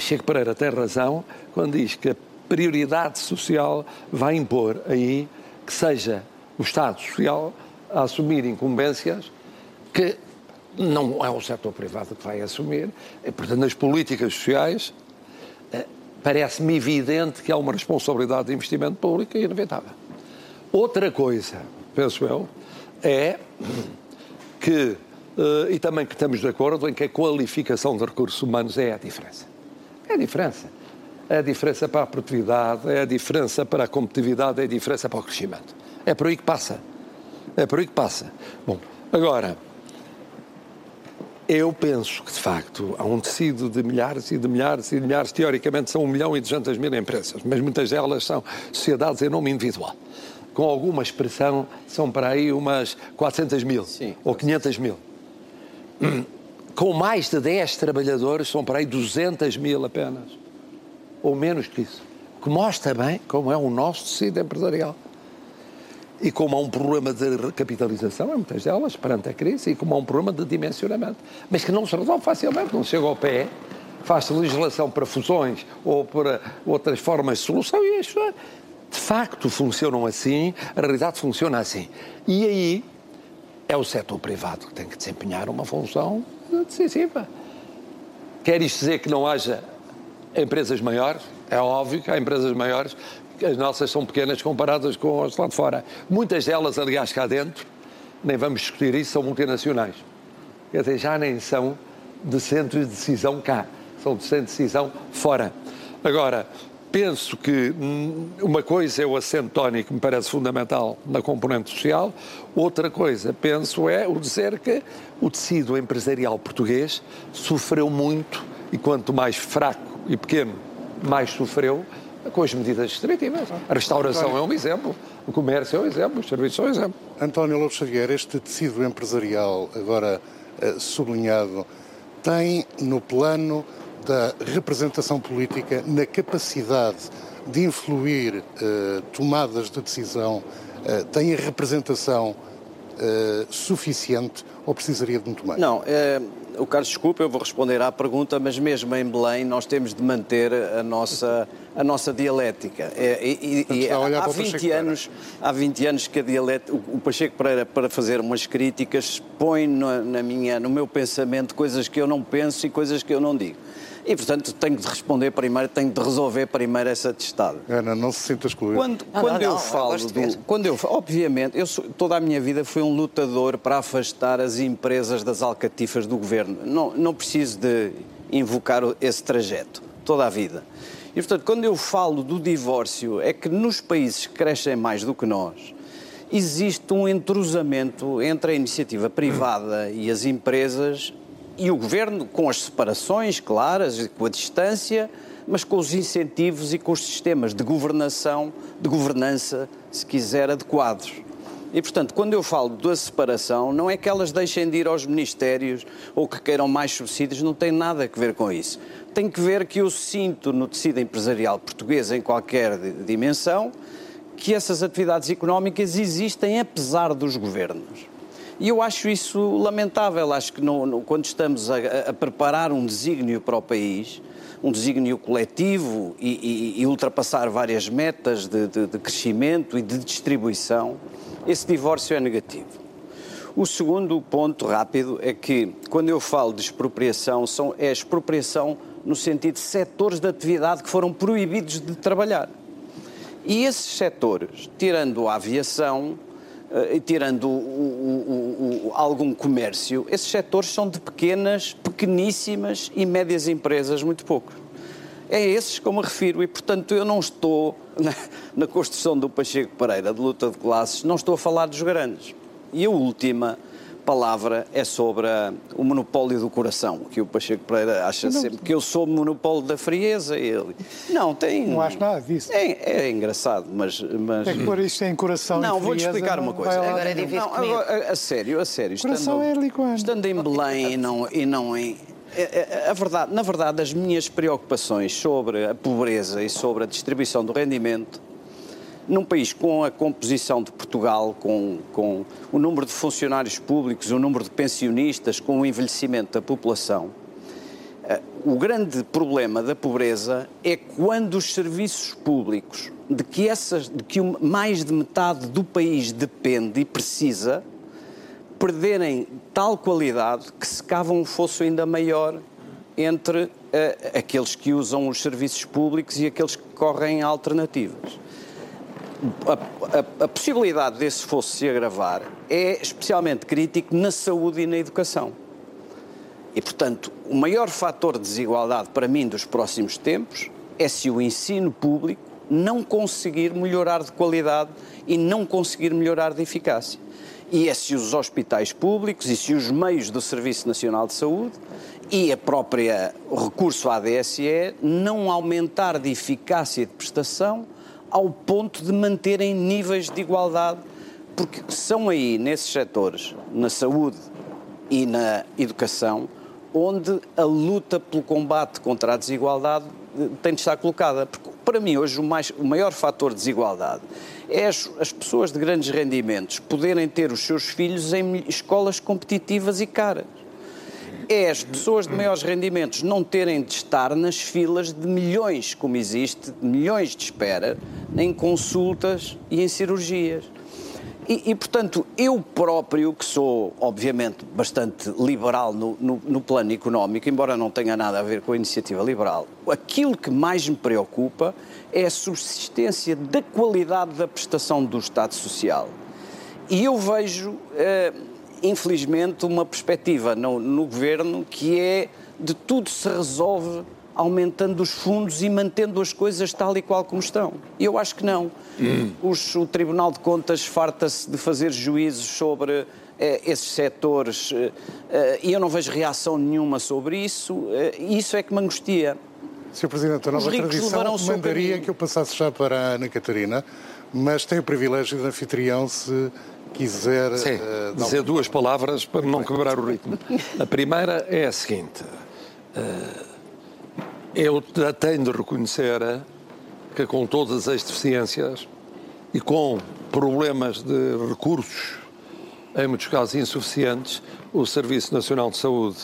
Chico Pereira tem razão quando diz que a prioridade social vai impor aí que seja o Estado Social a assumir incumbências que não é o setor privado que vai assumir. E, portanto, nas políticas sociais, eh, parece-me evidente que há uma responsabilidade de investimento público inevitável. Outra coisa, penso eu, é que, eh, e também que estamos de acordo, em que a qualificação de recursos humanos é a diferença. É a diferença. É a diferença para a produtividade, é a diferença para a competitividade, é a diferença para o crescimento. É por aí que passa. É por aí que passa. Bom, agora, eu penso que, de facto, há um tecido de milhares e de milhares e de milhares, teoricamente são um milhão e duzentas mil empresas, mas muitas delas são sociedades em nome individual. Com alguma expressão, são para aí umas 400 mil Sim, ou 500 mil com mais de 10 trabalhadores, são para aí 200 mil apenas, ou menos que isso, que mostra bem como é o nosso tecido empresarial. e como há um problema de recapitalização em muitas delas, perante a crise, e como há um problema de dimensionamento, mas que não se resolve facilmente, não chega ao pé, faz legislação para fusões ou para outras formas de solução e isto de facto funcionam assim, a realidade funciona assim. E aí é o setor privado que tem que desempenhar uma função decisiva. Quer isto dizer que não haja empresas maiores? É óbvio que há empresas maiores as nossas são pequenas comparadas com as lá de fora. Muitas delas, aliás, cá dentro, nem vamos discutir isso, são multinacionais. Quer dizer, já nem são de centro de decisão cá, são de centro de decisão fora. Agora, penso que hum, uma coisa é o acento tónico, que me parece fundamental na componente social, outra coisa, penso, é o dizer que o tecido empresarial português sofreu muito e quanto mais fraco e pequeno, mais sofreu com as medidas restritivas. A restauração é um exemplo, o comércio é um exemplo, os serviços são um exemplo. António Lopes Xavier, este tecido empresarial, agora eh, sublinhado, tem no plano da representação política, na capacidade de influir eh, tomadas de decisão, eh, tem a representação eh, suficiente ou precisaria de muito mais? Não, é, o Carlos, desculpa, eu vou responder à pergunta, mas mesmo em Belém nós temos de manter a nossa, a nossa dialética. É, e, e, há, 20 anos, há 20 anos que a dialética, o, Pacheco Pereira, para fazer umas críticas, põe na, na minha, no meu pensamento coisas que eu não penso e coisas que eu não digo. E, portanto, tenho de responder primeiro, tenho de resolver primeiro essa testada. Ana, não se sinta excluído. Quando, não, quando não, eu não, falo eu do... Quando eu, obviamente, eu sou, toda a minha vida fui um lutador para afastar as empresas das alcatifas do governo. Não, não preciso de invocar esse trajeto, toda a vida. E, portanto, quando eu falo do divórcio, é que nos países que crescem mais do que nós, existe um entrosamento entre a iniciativa privada e as empresas e o governo com as separações claras, com a distância, mas com os incentivos e com os sistemas de governação, de governança, se quiser, adequados. E, portanto, quando eu falo da separação, não é que elas deixem de ir aos ministérios ou que queiram mais subsídios, não tem nada a ver com isso. Tem que ver que eu sinto no tecido empresarial português, em qualquer dimensão, que essas atividades económicas existem apesar dos governos. E eu acho isso lamentável. Acho que no, no, quando estamos a, a, preparar um desígnio para o país, um desígnio coletivo e, e, e ultrapassar várias metas de, de, de crescimento e de distribuição, esse divórcio é negativo. O segundo ponto rápido é que, quando eu falo de expropriação, são, é expropriação no sentido de setores de atividade que foram proibidos de trabalhar. E esses setores, tirando a aviação, tirando o, o, o, algum comércio, esses setores são de pequenas, pequeníssimas e médias empresas, muito pouco. É esses que eu me refiro e, portanto, eu não estou na, na construção do Pacheco Pereira de luta de classes, não estou a falar dos grandes. E a última palavra é sobre a, o monopólio do coração, que o Pacheco Pereira acha não, sempre que eu sou monopólio da frieza. Ele... Não, tem. Não acho nada disso. É, é engraçado, mas. mas... É que pôr isto em coração Não, vou-te explicar uma coisa. Agora é não, agora, a, a, sério, a sério. Estando, é estando em Belém e não, e não em. É, é, a verdade, na verdade, as minhas preocupações sobre a pobreza e sobre a distribuição do rendimento num país com a composição de Portugal, com, com o número de funcionários públicos, o número de pensionistas, com o envelhecimento da população, eh, o grande problema da pobreza é quando os serviços públicos, de que, essas, de que mais de metade do país depende e precisa, perderem tal qualidade que se cava um fosso ainda maior entre uh, aqueles que usam os serviços públicos e aqueles que correm alternativas a, a, a, possibilidade desse fosse se agravar é especialmente crítico na saúde e na educação. E, portanto, o maior fator de desigualdade para mim dos próximos tempos é se o ensino público não conseguir melhorar de qualidade e não conseguir melhorar de eficácia. E é se os hospitais públicos e se os meios do Serviço Nacional de Saúde e a própria recurso à DSE não aumentar de eficácia e de prestação ao ponto de manterem níveis de igualdade, porque são aí, nesses setores, na saúde e na educação, onde a luta pelo combate contra a desigualdade eh, tem de estar colocada. Porque para mim, hoje, o, mais, o maior fator de desigualdade é as, as, pessoas de grandes rendimentos poderem ter os seus filhos em escolas competitivas e caras. É as pessoas de maiores rendimentos não terem de estar nas filas de milhões, como existe, milhões de espera, em consultas e em cirurgias. E, e, portanto, eu próprio, que sou, obviamente, bastante liberal no, no, no, plano económico, embora não tenha nada a ver com a iniciativa liberal, aquilo que mais me preocupa é a subsistência da qualidade da prestação do Estado Social. E eu vejo, eh, infelizmente, uma perspectiva no, no governo que é de tudo se resolve aumentando os fundos e mantendo as coisas tal e qual como estão. E eu acho que não. Hum. Os, o Tribunal de Contas farta-se de fazer juízos sobre eh, esses setores eh, eh, e eu não vejo reação nenhuma sobre isso. E isso é que me angustia. Sr. Presidente, a nova tradição mandaria que eu passasse já para a Ana Catarina, mas tem o privilégio de anfitrião se quiser... Sim, uh, dizer duas palavras para não quebrar o ritmo. A primeira é a seguinte... Uh, eu tenho de reconhecer que, com todas as deficiências e com problemas de recursos, em muitos casos insuficientes, o Serviço Nacional de Saúde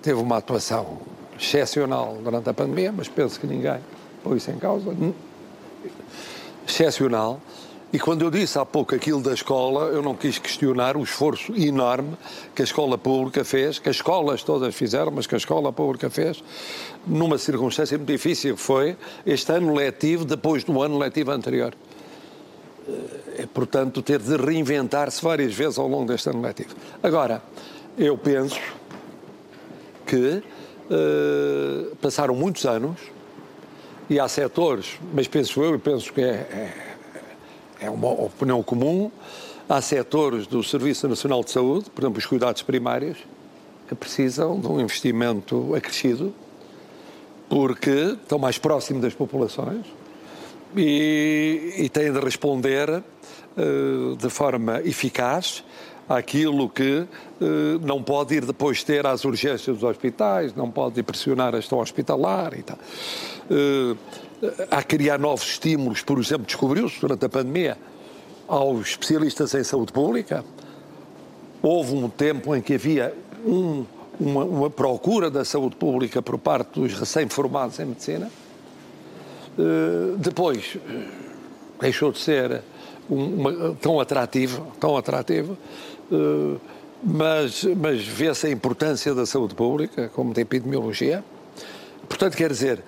teve uma atuação excepcional durante a pandemia, mas penso que ninguém pôs isso em causa. Excepcional. E quando eu disse há pouco aquilo da escola, eu não quis questionar o esforço enorme que a escola pública fez, que as escolas todas fizeram, mas que a escola pública fez, numa circunstância muito difícil, que foi este ano letivo depois do ano letivo anterior. É, portanto, ter de reinventar-se várias vezes ao longo deste ano letivo. Agora, eu penso que uh, passaram muitos anos e há setores, mas penso eu e penso que é, é é uma opinião comum. Há setores do Serviço Nacional de Saúde, por exemplo, os cuidados primários, que precisam de um investimento acrescido, porque estão mais próximos das populações e, e têm de responder uh, de forma eficaz àquilo que uh, não pode ir depois ter às urgências dos hospitais, não pode ir pressionar a gestão hospitalar e tal. Uh, a criar novos estímulos, por exemplo, descobriu-se durante a pandemia aos especialistas em saúde pública. Houve um tempo em que havia um, uma, uma, procura da saúde pública por parte dos recém-formados em medicina. Uh, depois deixou de ser uma, tão atrativo, tão atrativo, uh, mas, mas vê-se a importância da saúde pública, como da epidemiologia. Portanto, quer dizer,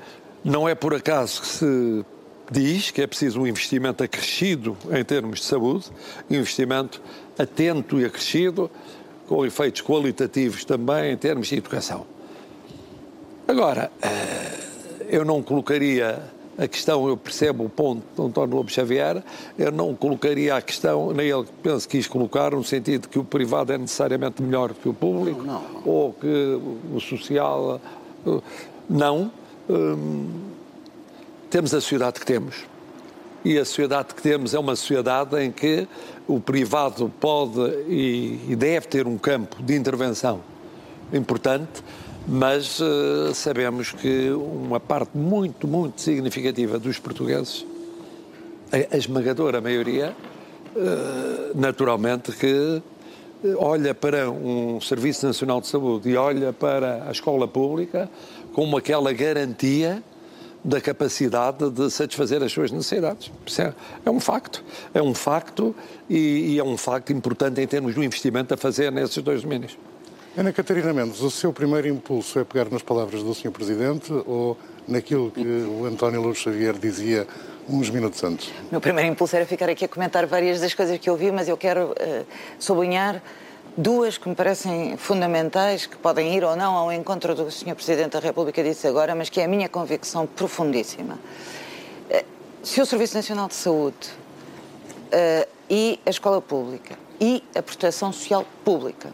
não é por acaso que se diz que é preciso um investimento acrescido em termos de saúde, um investimento atento e acrescido, com efeitos qualitativos também em termos de educação. Agora, eh, eu não colocaria a questão, eu percebo o ponto de António Lobo Xavier, eu não colocaria a questão, nem ele penso que quis colocar, no sentido que o privado é necessariamente melhor que o público, não, não. ou que o social. Eh, não, Hum, temos a sociedade que temos. E a sociedade que temos é uma sociedade em que o privado pode e, deve ter um campo de intervenção importante, mas uh, sabemos que uma parte muito, muito significativa dos portugueses, a, a esmagadora maioria, uh, naturalmente que olha para um Serviço Nacional de Saúde e olha para a escola pública como aquela garantia da capacidade de satisfazer as suas necessidades. É, um facto. É um facto e, e, é um facto importante em termos do investimento a fazer nesses dois domínios. Ana Catarina Mendes, o seu primeiro impulso é pegar nas palavras do Sr. Presidente ou naquilo que o António Luz Xavier dizia uns minutos antes? O meu primeiro impulso era ficar aqui a comentar várias das coisas que eu vi, mas eu quero uh, sublinhar duas que me parecem fundamentais, que podem ir ou não ao encontro do que o Sr. Presidente da República disse agora, mas que é a minha convicção profundíssima. Eh, se o Serviço Nacional de Saúde uh, e a escola pública e a proteção social pública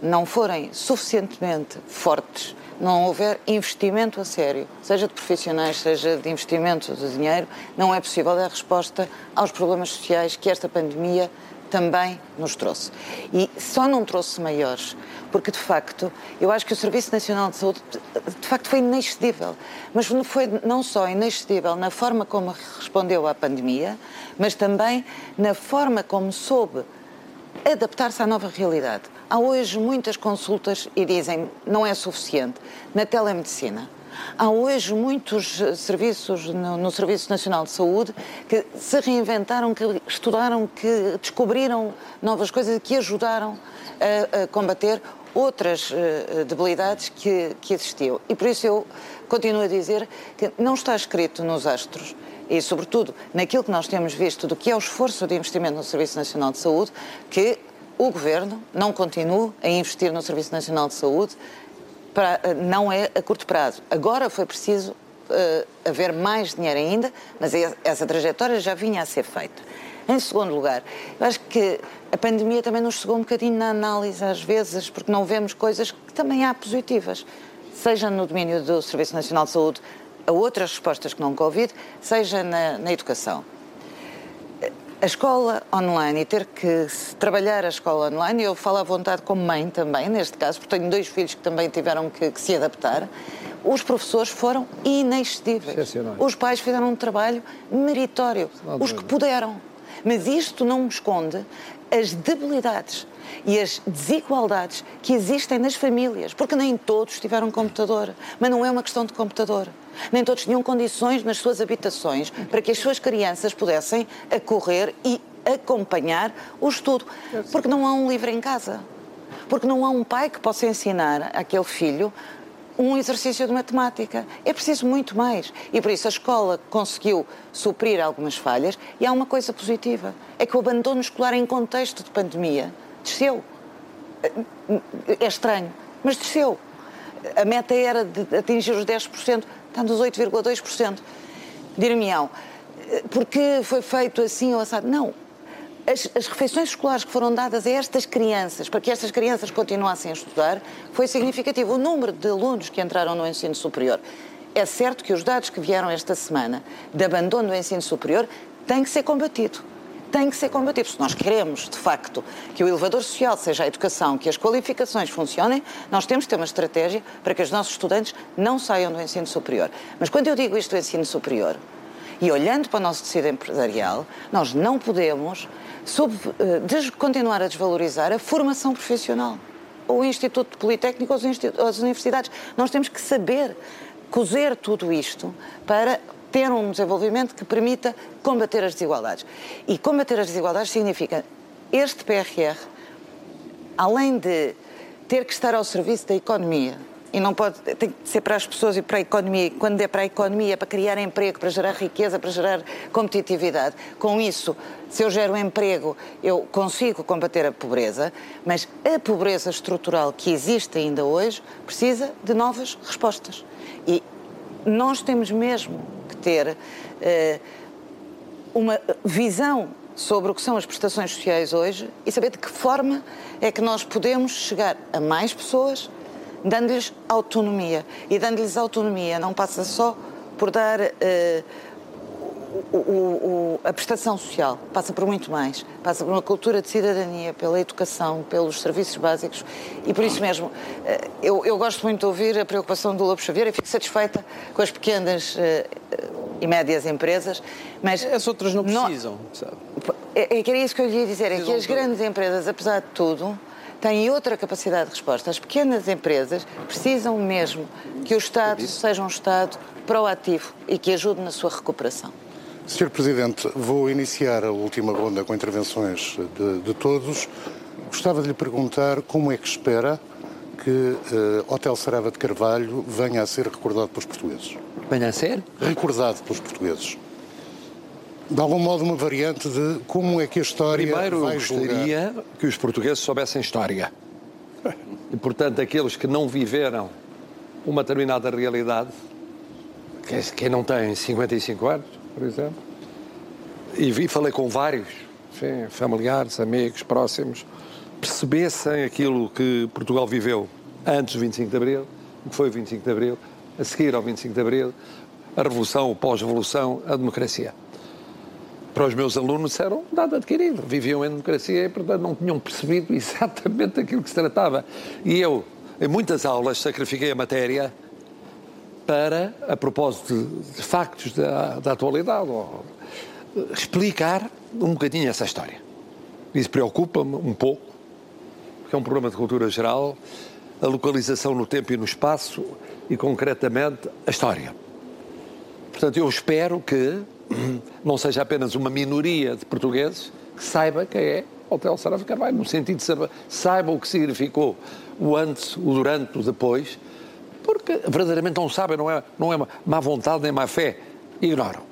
não forem suficientemente fortes, não houver investimento a sério, seja de profissionais, seja de investimento de dinheiro, não é possível dar resposta aos problemas sociais que esta pandemia também nos trouxe. E só não trouxe maiores, porque de facto, eu acho que o Serviço Nacional de Saúde de facto foi inexcedível. Mas foi não só inexcedível na forma como respondeu à pandemia, mas também na forma como soube adaptar-se à nova realidade. Há hoje muitas consultas e dizem não é suficiente na telemedicina. Há hoje muitos serviços no, no, Serviço Nacional de Saúde que se reinventaram, que estudaram, que descobriram novas coisas e que ajudaram a, a combater outras uh, debilidades que, que existiam. E por isso eu continuo a dizer que não está escrito nos astros e, sobretudo, naquilo que nós temos visto do que é o esforço de investimento no Serviço Nacional de Saúde, que o Governo não continue a investir no Serviço Nacional de Saúde, para, eh, não é a curto prazo. Agora foi preciso uh, haver mais dinheiro ainda, mas essa trajetória já vinha a ser feita. Em segundo lugar, eu acho que a pandemia também nos chegou um bocadinho na análise, às vezes, porque não vemos coisas que também há positivas, seja no domínio do Serviço Nacional de Saúde, a outras respostas que não Covid, seja na, na educação. A escola online e ter que trabalhar a escola online, eu falo à vontade como mãe também, neste caso, porque tenho dois filhos que também tiveram que, que se adaptar, os professores foram inexcedíveis. Os pais fizeram um trabalho meritório, os que puderam. Mas isto não esconde as debilidades e as desigualdades que existem nas famílias, porque nem todos tiveram computador, mas não é uma questão de computador. Nem todos tinham condições nas suas habitações para que as suas crianças pudessem acorrer e acompanhar o estudo, porque não há um livro em casa. Porque não há um pai que possa ensinar àquele filho um exercício de matemática. É preciso muito mais. E por isso a escola conseguiu suprir algumas falhas e há uma coisa positiva: é que o abandono escolar em contexto de pandemia desceu. É estranho, mas desceu. A meta era de atingir os 10%, está nos 8,2%. Dir-me-ão, porque foi feito assim ou assado? Não, as, as, refeições escolares que foram dadas a estas crianças, para que estas crianças continuassem a estudar, foi significativo. O número de alunos que entraram no ensino superior. É certo que os dados que vieram esta semana de abandono do ensino superior têm que ser combatido. Tem que ser combatido. Se nós queremos, de facto, que o elevador social seja a educação, que as qualificações funcionem, nós temos que ter uma estratégia para que os nossos estudantes não saiam do ensino superior. Mas quando eu digo isto do ensino superior, e olhando para o nosso tecido empresarial, nós não podemos sub, des, continuar a desvalorizar a formação profissional. O Instituto Politécnico ou as universidades. Nós temos que saber cozer tudo isto para ter um desenvolvimento que permita combater as desigualdades. E combater as desigualdades significa este PRR, além de ter que estar ao serviço da economia, e não pode, tem que ser para as pessoas e para a economia. E quando é para a economia, para criar emprego, para gerar riqueza, para gerar competitividade. Com isso, se eu gero emprego, eu consigo combater a pobreza, mas a pobreza estrutural que existe ainda hoje precisa de novas respostas. E nós temos mesmo ter uh, uma visão sobre o que são as prestações sociais hoje e saber de que forma é que nós podemos chegar a mais pessoas dando-lhes autonomia. E dando-lhes autonomia não passa só por dar uh, o, o, a prestação social, passa por muito mais. Passa por uma cultura de cidadania, pela educação, pelos serviços básicos. E por isso mesmo, uh, eu, eu, gosto muito de ouvir a preocupação do Lobo Xavier e fico satisfeita com as pequenas uh, e médias empresas, mas... As outras não precisam, não, sabe? É, é isso que eu lhe ia dizer, é que as grandes empresas, apesar de tudo, têm outra capacidade de resposta. As pequenas empresas precisam mesmo que o Estado seja um Estado proativo e que ajude na sua recuperação. Sr. Presidente, vou iniciar a última ronda com intervenções de, de todos. Gostava de lhe perguntar como é que espera que uh, Hotel Sarava de Carvalho venha a ser recordado pelos portugueses. Venha a ser? Recordado pelos portugueses de algum modo, uma variante de como é que a história Primeiro, vai gostaria julgar. que os portugueses soubessem história. E, portanto, aqueles que não viveram uma determinada realidade, quem não tem 55 anos, por exemplo, e, e falei com vários, enfim, familiares, amigos, próximos, percebessem aquilo que Portugal viveu antes do 25 de Abril, o que foi o 25 de Abril, a seguir ao 25 de Abril, a Revolução, o pós-Revolução, a democracia para os meus alunos era um dado adquirido. Viviam em democracia e, portanto, não tinham percebido exatamente aquilo que se tratava. E eu, em muitas aulas, sacrifiquei a matéria para, a propósito de, factos da, da atualidade, ou, explicar um bocadinho essa história. Isso preocupa-me um pouco, porque é um problema de cultura geral, a localização no tempo e no espaço e, concretamente, a história. Portanto, eu espero que não seja apenas uma minoria de portugueses que saiba quem é Hotel Saraiva Carvalho, no sentido de saber, saiba o que significou o antes, o durante, o depois, porque verdadeiramente não sabem, não é, não é má vontade nem má fé, ignoram.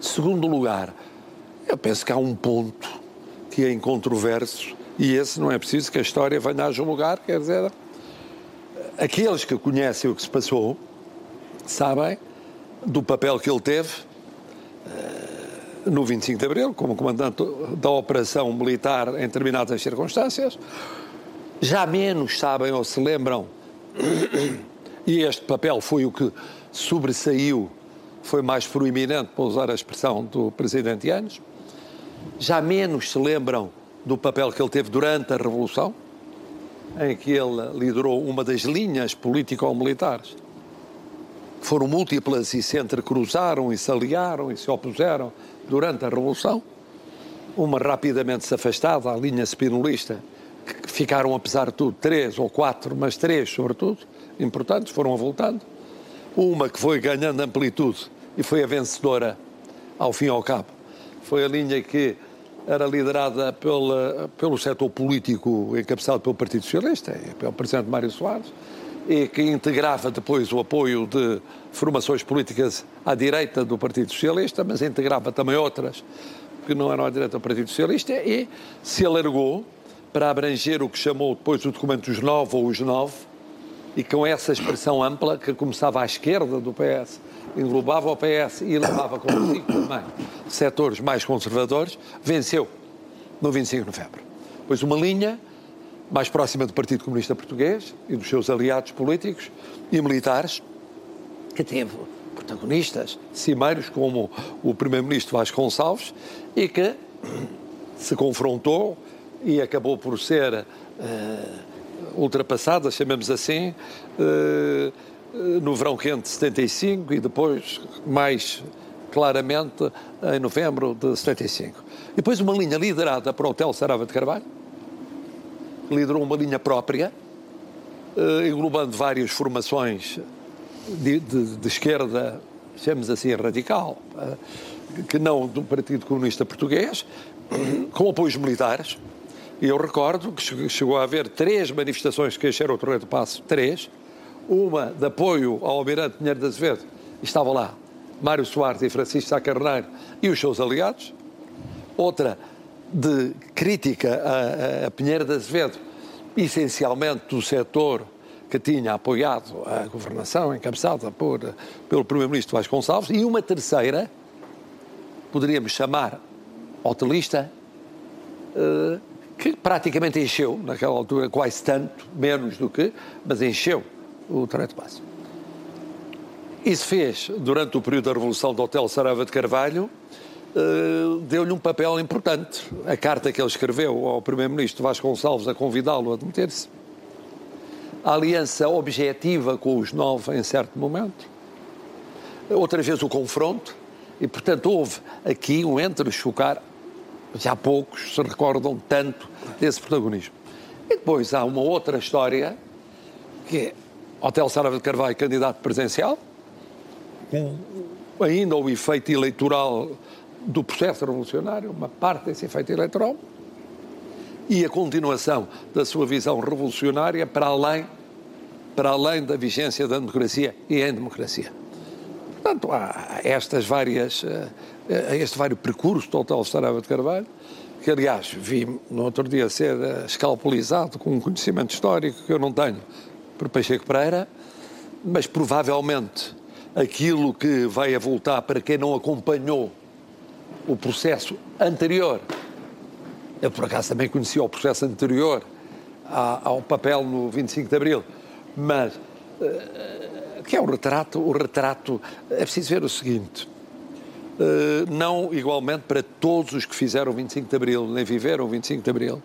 Segundo lugar, eu penso que há um ponto que é incontroverso e esse não é preciso que a história venha a julgar, quer dizer, aqueles que conhecem o que se passou sabem do papel que ele teve no 25 de Abril, como comandante da operação militar em determinadas circunstâncias. Já menos sabem ou se lembram, e este papel foi o que sobressaiu, foi mais proeminente, para usar a expressão do presidente Yanes. Já menos se lembram do papel que ele teve durante a Revolução, em que ele liderou uma das linhas político-militares. Foram múltiplas e se entrecruzaram e se aliaram e se opuseram durante a Revolução, uma rapidamente se afastada, a linha spinolista, que ficaram, apesar de tudo, três ou quatro, mas três, sobretudo, importantes, foram voltando. Uma que foi ganhando amplitude e foi a vencedora, ao fim e ao cabo. Foi a linha que era liderada pela, pelo setor político encabeçado pelo Partido Socialista, pelo presidente Mário Soares, e que integrava depois o apoio de formações políticas à direita do Partido Socialista, mas integrava também outras que não eram à direita do Partido Socialista e se alargou para abranger o que chamou depois o documento dos nove ou os nove, e com essa expressão ampla que começava à esquerda do PS, englobava o PS e levava consigo também setores mais conservadores, venceu no 25 de novembro. Pois uma linha mais próxima do Partido Comunista Português e dos seus aliados políticos e militares, que teve protagonistas cimeiros como o Primeiro-Ministro Vasconcelos e que se confrontou e acabou por ser uh, ultrapassada, chamemos assim, uh, no verão quente de 75 e depois mais claramente em novembro de 75. E depois uma linha liderada por Hotel Sarava de Carvalho, liderou uma linha própria, uh, englobando várias formações de, de, de esquerda, chamemos assim, radical, uh, que não do Partido Comunista Português, com apoios militares. E eu recordo que chegou a haver três manifestações que encheram o Torreio do Passo, três. Uma de apoio ao Almirante Pinheiro de Azevedo, estava lá Mário Soares e Francisco Sá Carneiro e os seus aliados. Outra de crítica a, a Pinheiro de Azevedo, essencialmente do setor que tinha apoiado a governação, encabeçada por, pelo Primeiro-Ministro Vasconcelos, e uma terceira, poderíamos chamar hotelista, eh, que praticamente encheu, naquela altura, quase tanto, menos do que, mas encheu o Trento Passo. Isso fez, durante o período da Revolução do Hotel Sarava de Carvalho, uh, deu-lhe um papel importante. A carta que ele escreveu ao Primeiro-Ministro Vasconcelos a convidá-lo a demeter-se. A aliança objetiva com os nove em certo momento. Outra vez o confronto. E, portanto, houve aqui um entre-chocar. Já poucos se recordam tanto desse protagonismo. E depois há uma outra história, que é Hotel Sarava de Carvalho, candidato presencial, com ainda o efeito eleitoral do processo revolucionário, uma parte desse efeito eleitoral, e a continuação da sua visão revolucionária para além, para além da vigência da democracia e em democracia. Portanto, há estas várias, eh, este vário percurso do Hotel Sarava de Carvalho, que aliás vi no outro dia ser eh, escalpelizado com um conhecimento histórico que eu não tenho por Pacheco Pereira, mas provavelmente aquilo que vai a voltar para quem não acompanhou o processo anterior. Eu, por acaso, também conhecia o processo anterior ao papel no 25 de Abril, mas que é o retrato, o retrato, é preciso ver o seguinte, não igualmente para todos os que fizeram o 25 de Abril, nem viveram o 25 de Abril,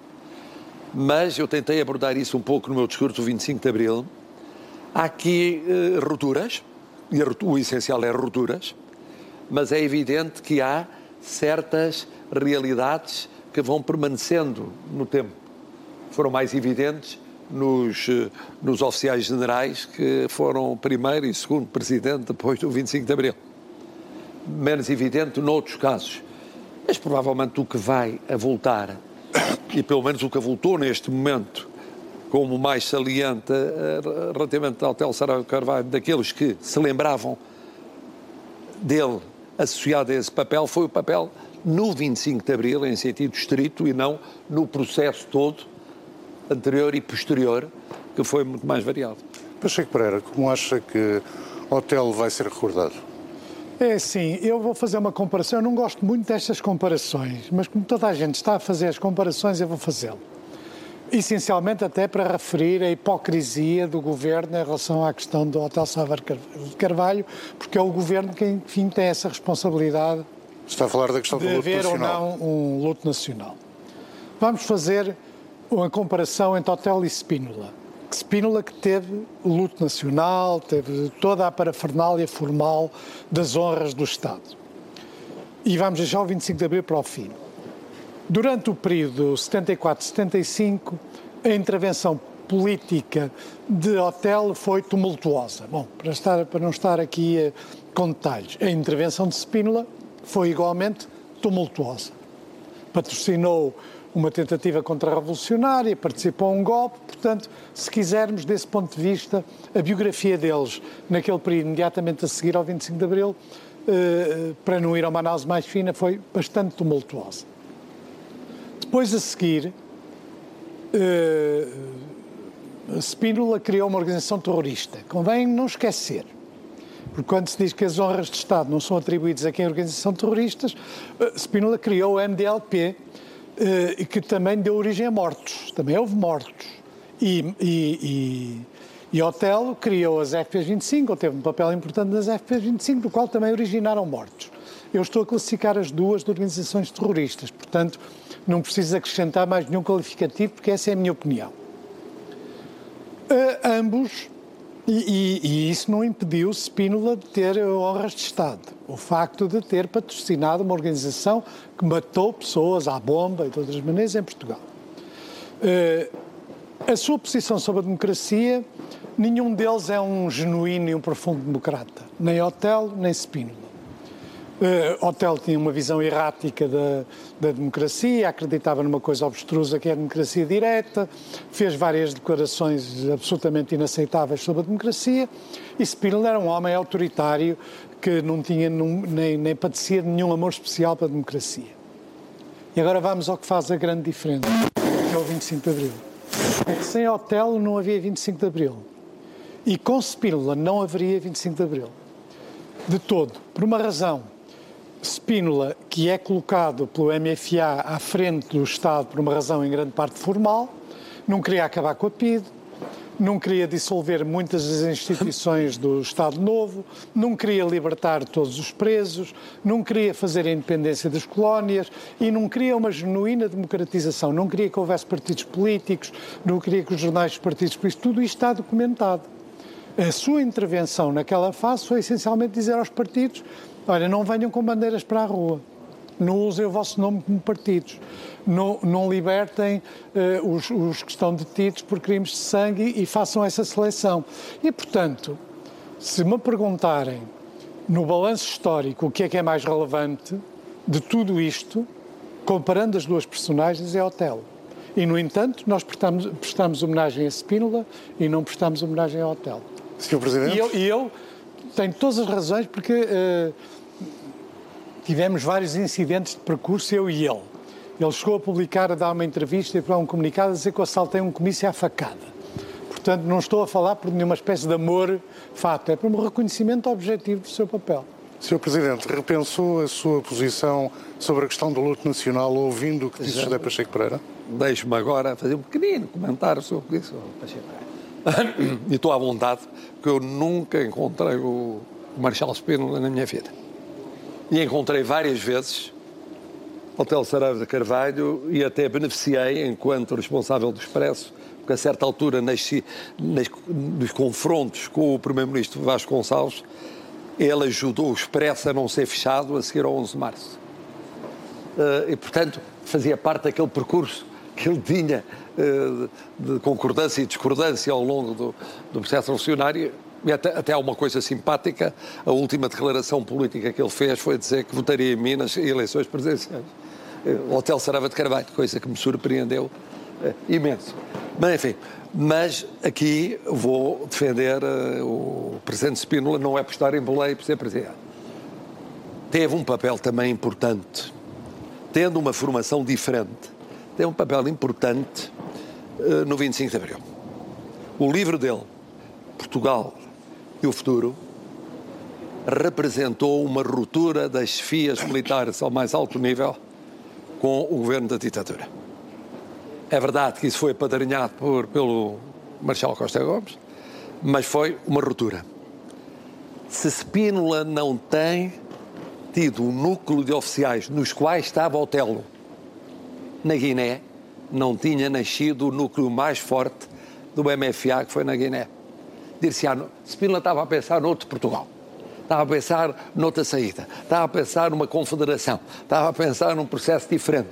mas eu tentei abordar isso um pouco no meu discurso do 25 de Abril. Há aqui uh, rupturas, e o essencial é rupturas, mas é evidente que há certas realidades que vão permanecendo no tempo. Foram mais evidentes nos, eh, nos oficiais generais que foram primeiro e segundo presidente depois do 25 de Abril menos evidente noutros casos. Mas provavelmente o que vai a voltar, e pelo menos o que avultou neste momento, como mais saliente eh, relativamente ao Hotel Sarau Carvalho, daqueles que se lembravam dele associado a esse papel, foi o papel no 25 de Abril, em sentido estrito, e não no processo todo, anterior e posterior, que foi muito mais variado. Pacheco Pereira, como acha que o hotel vai ser recordado? É assim, eu vou fazer uma comparação. Eu não gosto muito destas comparações, mas como toda a gente está a fazer as comparações, eu vou fazê-lo. Essencialmente até para referir a hipocrisia do governo em relação à questão do Hotel Salvador Carvalho, porque é o governo que, enfim, tem essa responsabilidade. Está a falar da questão do luto haver nacional. ou não um luto nacional. Vamos fazer uma comparação entre Hotel e Spínola. Spínola que teve o luto nacional, teve toda a parafernália formal das honras do Estado. E vamos deixar o 25 de Abril para o fim. Durante o período 74-75, a intervenção política de Otelo foi tumultuosa. Bom, para, estar, para não estar aqui eh, com detalhes, a intervenção de Spínola foi igualmente tumultuosa. Patrocinou uma tentativa contra-revolucionária, participou um golpe, portanto, se quisermos, desse ponto de vista, a biografia deles naquele período imediatamente a seguir ao 25 de Abril, eh, para não ir a uma análise mais fina, foi bastante tumultuosa. Depois a seguir, eh, Spínola criou uma organização terrorista. Convém não esquecer. Porque quando se diz que as honras de Estado não são atribuídas a quem é organização terroristas, eh, Spínola criou o MDLP, e que também deu origem a mortos. Também houve mortos. E, e, e, e Otelo criou as FPs-25, ou teve um papel importante nas FPs-25, do qual também originaram mortos. Eu estou a classificar as duas de organizações terroristas, portanto, não preciso acrescentar mais nenhum qualificativo, porque essa é a minha opinião. Uh, ambos e, e, e, isso não impediu Spínola de ter honras de Estado. O facto de ter patrocinado uma organização que matou pessoas à bomba e de outras maneiras em Portugal. Uh, a sua posição sobre a democracia, nenhum deles é um genuíno e um profundo democrata. Nem Otelo, nem Spínola. Uh, Otelo tinha uma visão errática da, da, democracia, acreditava numa coisa obstrusa que é a democracia direta, fez várias declarações absolutamente inaceitáveis sobre a democracia e Spínola era um homem autoritário que não tinha nem, nem padecia de nenhum amor especial para a democracia. E agora vamos ao que faz a grande diferença, que é o 25 de Abril. É que sem Otelo não havia 25 de Abril. E com Spínola não haveria 25 de Abril. De todo. Por uma razão Spínola, que é colocado pelo MFA à frente do Estado por uma razão em grande parte formal, não queria acabar com a PIDE, não queria dissolver muitas das instituições do Estado Novo, não queria libertar todos os presos, não queria fazer a independência das colónias e não queria uma genuína democratização, não queria que houvesse partidos políticos, não queria que os jornais dos partidos políticos, tudo isto está documentado. A sua intervenção naquela fase foi essencialmente dizer aos partidos Olha, não venham com bandeiras para a rua. Não usem o vosso nome como partidos. Não, não libertem uh, os, os que estão detidos por crimes de sangue e façam essa seleção. E, portanto, se me perguntarem no balanço histórico o que é que é mais relevante de tudo isto, comparando as duas personagens, é Otelo. E, no entanto, nós prestamos, prestamos homenagem a Spínola e não prestamos homenagem a Otelo. Sr. Presidente? E eu, e eu tenho todas as razões porque... Uh, tivemos vários incidentes de percurso, eu e ele. Ele chegou a publicar, a dar uma entrevista e para um comunicado a dizer que eu assaltei um comício à facada. Portanto, não estou a falar por nenhuma espécie de amor fato, é por um reconhecimento objetivo do seu papel. Sr. Presidente, repensou a sua posição sobre a questão do luto nacional ouvindo o que disse José Pacheco Pereira? Deixe-me agora fazer um pequenino comentário sobre isso, Pacheco Pereira. E estou à vontade, porque eu nunca encontrei o Marshal Spínola na minha vida. E encontrei várias vezes Hotel Saraiva de Carvalho e até beneficiei, enquanto responsável do Expresso, porque a certa altura, nas, nas, nos confrontos com o Primeiro-Ministro Vasco Gonçalves, ele ajudou o Expresso a não ser fechado a seguir ao 11 de março. Uh, e, portanto, fazia parte daquele percurso que ele tinha uh, de concordância e discordância ao longo do, do processo revolucionário. E até, até há uma coisa simpática, a última declaração política que ele fez foi dizer que votaria em mim nas eleições presidenciais. Uh, Hotel Sarava de Carvalho, coisa que me surpreendeu imenso. Mas, enfim, mas aqui vou defender uh, o Presidente Spínola, não é por estar em boleia por ser Presidente. Teve um papel também importante, tendo uma formação diferente, teve um papel importante uh, no 25 de Abril. O livro dele, Portugal e o Futuro, representou uma ruptura das chefias militares ao mais alto nível com o governo da ditadura. É verdade que isso foi apadrinhado por, pelo Marshal Costa Gomes, mas foi uma ruptura. Se Spínola não tem tido um núcleo de oficiais nos quais estava Otelo na Guiné, não tinha nascido o núcleo mais forte do MFA que foi na Guiné. Dir-se-á, Spínola estava a pensar noutro Portugal, estava a pensar noutra saída, estava a pensar numa confederação, estava a pensar num processo diferente.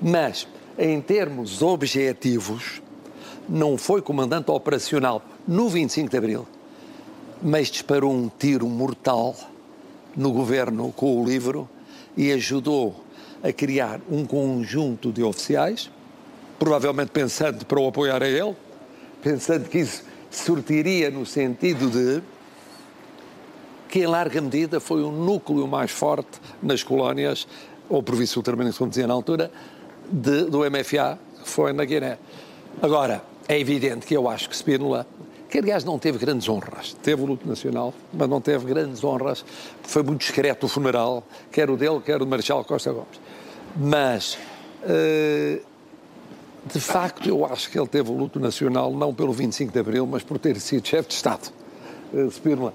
Mas em termos objetivos, não foi comandante operacional no 25 de Abril, mas disparou um tiro mortal no governo com o livro e ajudou a criar um conjunto de oficiais, provavelmente pensando para o apoiar a ele, pensando que isso sortiria no sentido de que, em larga medida, foi o núcleo mais forte nas colónias, ou província ultramarina, como dizia na altura, de, do MFA, foi na Guiné. Agora, é evidente que eu acho que Spínola, que aliás não teve grandes honras, teve o luto nacional, mas não teve grandes honras, foi muito discreto o funeral, quer o dele, quer o do Marechal Costa Gomes. Mas, uh, de facto, eu acho que ele teve o luto nacional não pelo 25 de Abril, mas por ter sido chefe de Estado. Uh, Spínola,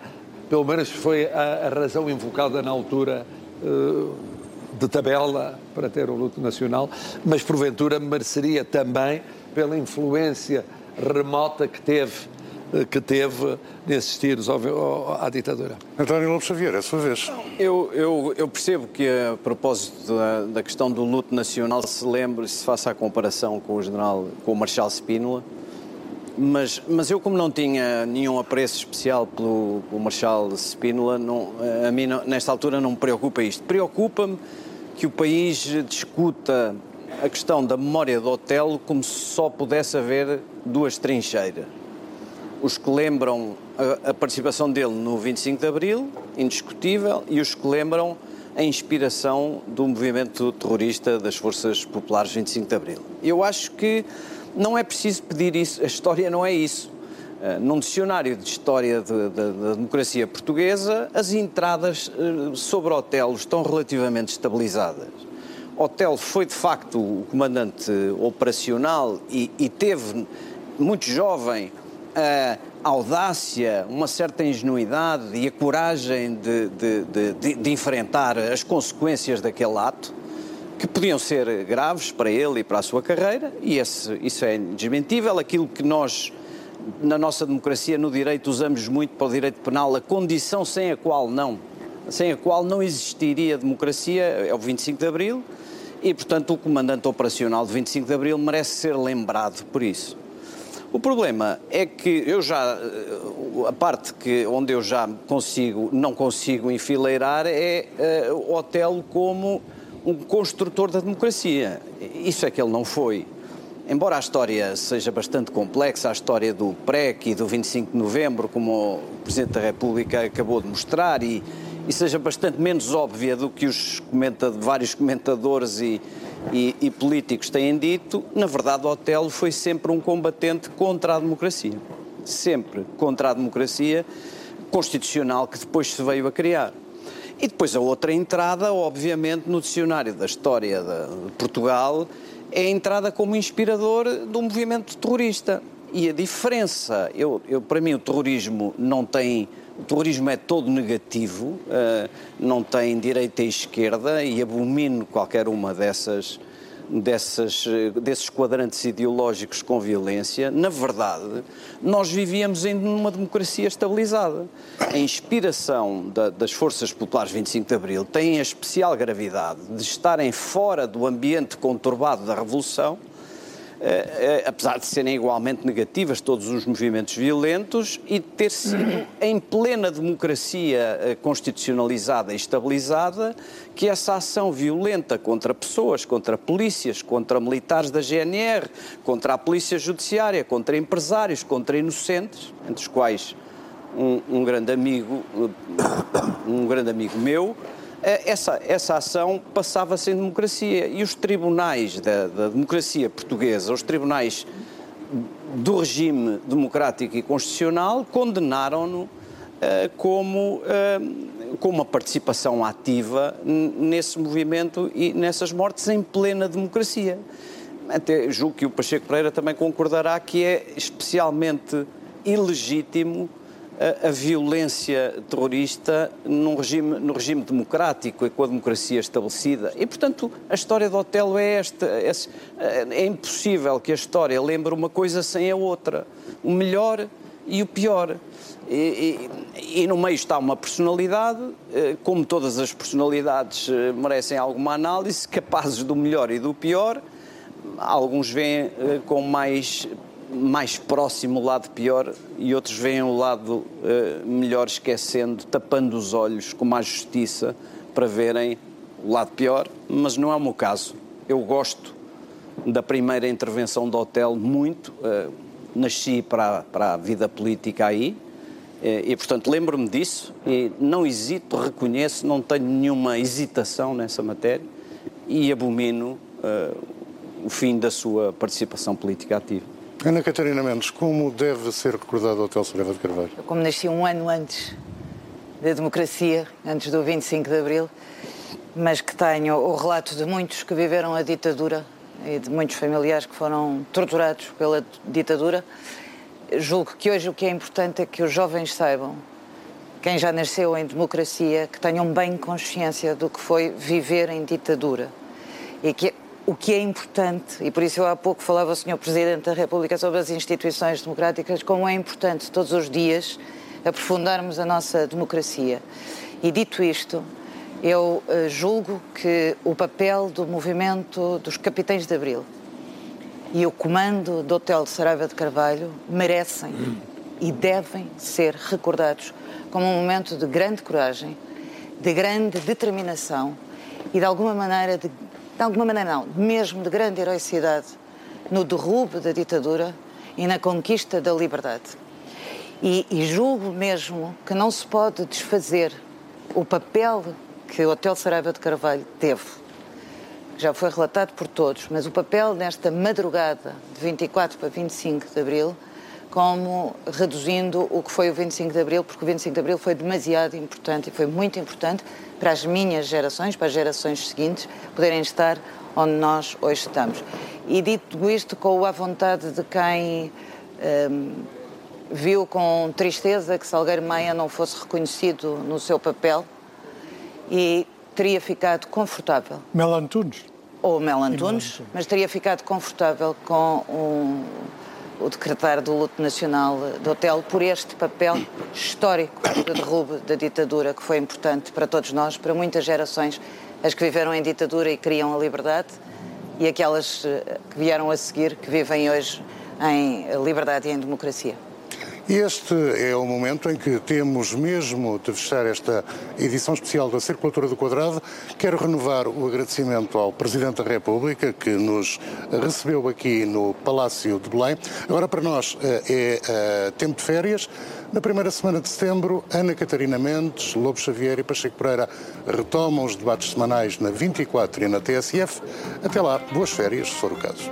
pelo menos foi a, a razão invocada na altura. Uh, de tabela para ter o luto nacional, mas porventura mereceria também pela influência remota que teve eh, que teve nesses tiros à ditadura. António Lopes Xavier, é a sua vez. Eu, eu, eu, percebo que, a propósito da, da, questão do luto nacional, se lembre, se faça a comparação com o general, com o Marshal Spínola, mas, mas eu, como não tinha nenhum apreço especial pelo, pelo Marshal Spínola, não, a mim, não, nesta altura, não me preocupa isto. Preocupa-me que o país discuta a questão da memória do Otelo como se só pudesse haver duas trincheiras. Os que lembram a, participação dele no 25 de Abril, indiscutível, e os que lembram a inspiração do movimento terrorista das Forças Populares 25 de Abril. Eu acho que não é preciso pedir isso, a história não é isso. Uh, num dicionário de história de, de, da democracia portuguesa, as entradas uh, sobre Otelo estão relativamente estabilizadas. Otelo foi de facto o comandante operacional e, e teve, muito jovem, a audácia, uma certa ingenuidade e a coragem de, de, de enfrentar as consequências daquele ato que podiam ser graves para ele e para a sua carreira, e esse, isso é desmentível. Aquilo que nós, na nossa democracia, no direito, usamos muito para o direito penal, a condição sem a qual não, sem a qual não existiria democracia, é o 25 de Abril, e, portanto, o comandante operacional de 25 de Abril merece ser lembrado por isso. O problema é que eu já, a parte que, onde eu já consigo, não consigo enfileirar é uh, o Otelo como um construtor da democracia. Isso é que ele não foi. Embora a história seja bastante complexa, a história do PREC e do 25 de novembro, como o Presidente da República acabou de mostrar, e, e seja bastante menos óbvia do que os vários comentadores e, e, e, políticos têm dito, na verdade, Otelo foi sempre um combatente contra a democracia. Sempre contra a democracia constitucional que depois se veio a criar. E depois a outra entrada, obviamente, no dicionário da história de Portugal, é a entrada como inspirador do movimento terrorista. E a diferença, eu, eu, para mim o terrorismo não tem o terrorismo é todo negativo, uh, não tem direita e esquerda e abomino qualquer uma dessas, dessas, desses quadrantes ideológicos com violência. Na verdade, nós vivíamos em uma democracia estabilizada. A inspiração da, das forças populares 25 de Abril tem a especial gravidade de estarem fora do ambiente conturbado da Revolução eh, eh, apesar de serem igualmente negativas todos os movimentos violentos e ter sido em plena democracia eh, constitucionalizada e estabilizada que essa ação violenta contra pessoas, contra polícias, contra militares da GNR, contra a polícia judiciária, contra empresários, contra inocentes, entre os quais um, um grande amigo, um grande amigo meu, essa, essa ação passava-se em democracia e os tribunais da, da democracia portuguesa, os tribunais do regime democrático e constitucional, condenaram-no uh, como, uh, com uma participação ativa nesse movimento e nessas mortes em plena democracia. Até julgo que o Pacheco Pereira também concordará que é especialmente ilegítimo a, a, violência terrorista num regime, no regime democrático e com a democracia estabelecida. E, portanto, a história do Otelo é esta. É, é impossível que a história lembre uma coisa sem a outra. O melhor e o pior. E, e, e, no meio está uma personalidade, eh, como todas as personalidades eh, merecem alguma análise, capazes do melhor e do pior. Alguns veem eh, com mais mais próximo o lado pior e outros veem o lado uh, melhor esquecendo, tapando os olhos com mais justiça para verem o lado pior, mas não é o meu caso. Eu gosto da primeira intervenção do hotel muito, uh, nasci para, para a vida política aí uh, e, portanto, lembro-me disso e não hesito, reconheço, não tenho nenhuma hesitação nessa matéria e abomino o fim da sua participação política ativa. Ana Catarina Mendes, como deve ser recordado o Hotel Saraiva de Carvalho? Como nasci um ano antes da democracia, antes do 25 de Abril, mas que tenho o relato de muitos que viveram a ditadura e de muitos familiares que foram torturados pela ditadura, julgo que hoje o que é importante é que os jovens saibam, quem já nasceu em democracia, que tenham bem consciência do que foi viver em ditadura e que o que é importante, e por isso eu há pouco falava ao Sr. Presidente da República sobre as instituições democráticas, como é importante todos os dias aprofundarmos a nossa democracia. E dito isto, eu uh, julgo que o papel do movimento dos Capitães de Abril e o comando do Hotel de Saraiva de Carvalho merecem e devem ser recordados como um momento de grande coragem, de grande determinação e de alguma maneira de de alguma maneira não, mesmo de grande heroicidade no derrube da ditadura e na conquista da liberdade. E, e julgo mesmo que não se pode desfazer o papel que o Hotel Saraiva de Carvalho teve, já foi relatado por todos, mas o papel nesta madrugada de 24 para 25 de Abril, como reduzindo o que foi o 25 de Abril, porque o 25 de Abril foi demasiado importante e foi muito importante para as minhas gerações, para as gerações seguintes, poderem estar onde nós hoje estamos. E dito isto com a vontade de quem um, viu com tristeza que Salgueiro Maia não fosse reconhecido no seu papel e teria ficado confortável. Mel Antunes. Ou Mel Antunes, mas teria ficado confortável com um o decretar do luto nacional do hotel por este papel histórico de derrube da ditadura que foi importante para todos nós, para muitas gerações, as que viveram em ditadura e queriam a liberdade e aquelas eh, que vieram a seguir, que vivem hoje em liberdade e em democracia. Este é o momento em que temos mesmo de fechar esta edição especial da Circulatura do Quadrado. Quero renovar o agradecimento ao Presidente da República que nos recebeu aqui no Palácio de Belém. Agora para nós eh, é eh, tempo de férias. Na primeira semana de setembro, Ana Catarina Mendes, Lobo Xavier e Pacheco Pereira retomam os debates semanais na 24 e na TSF. Até lá, boas férias, se for o caso.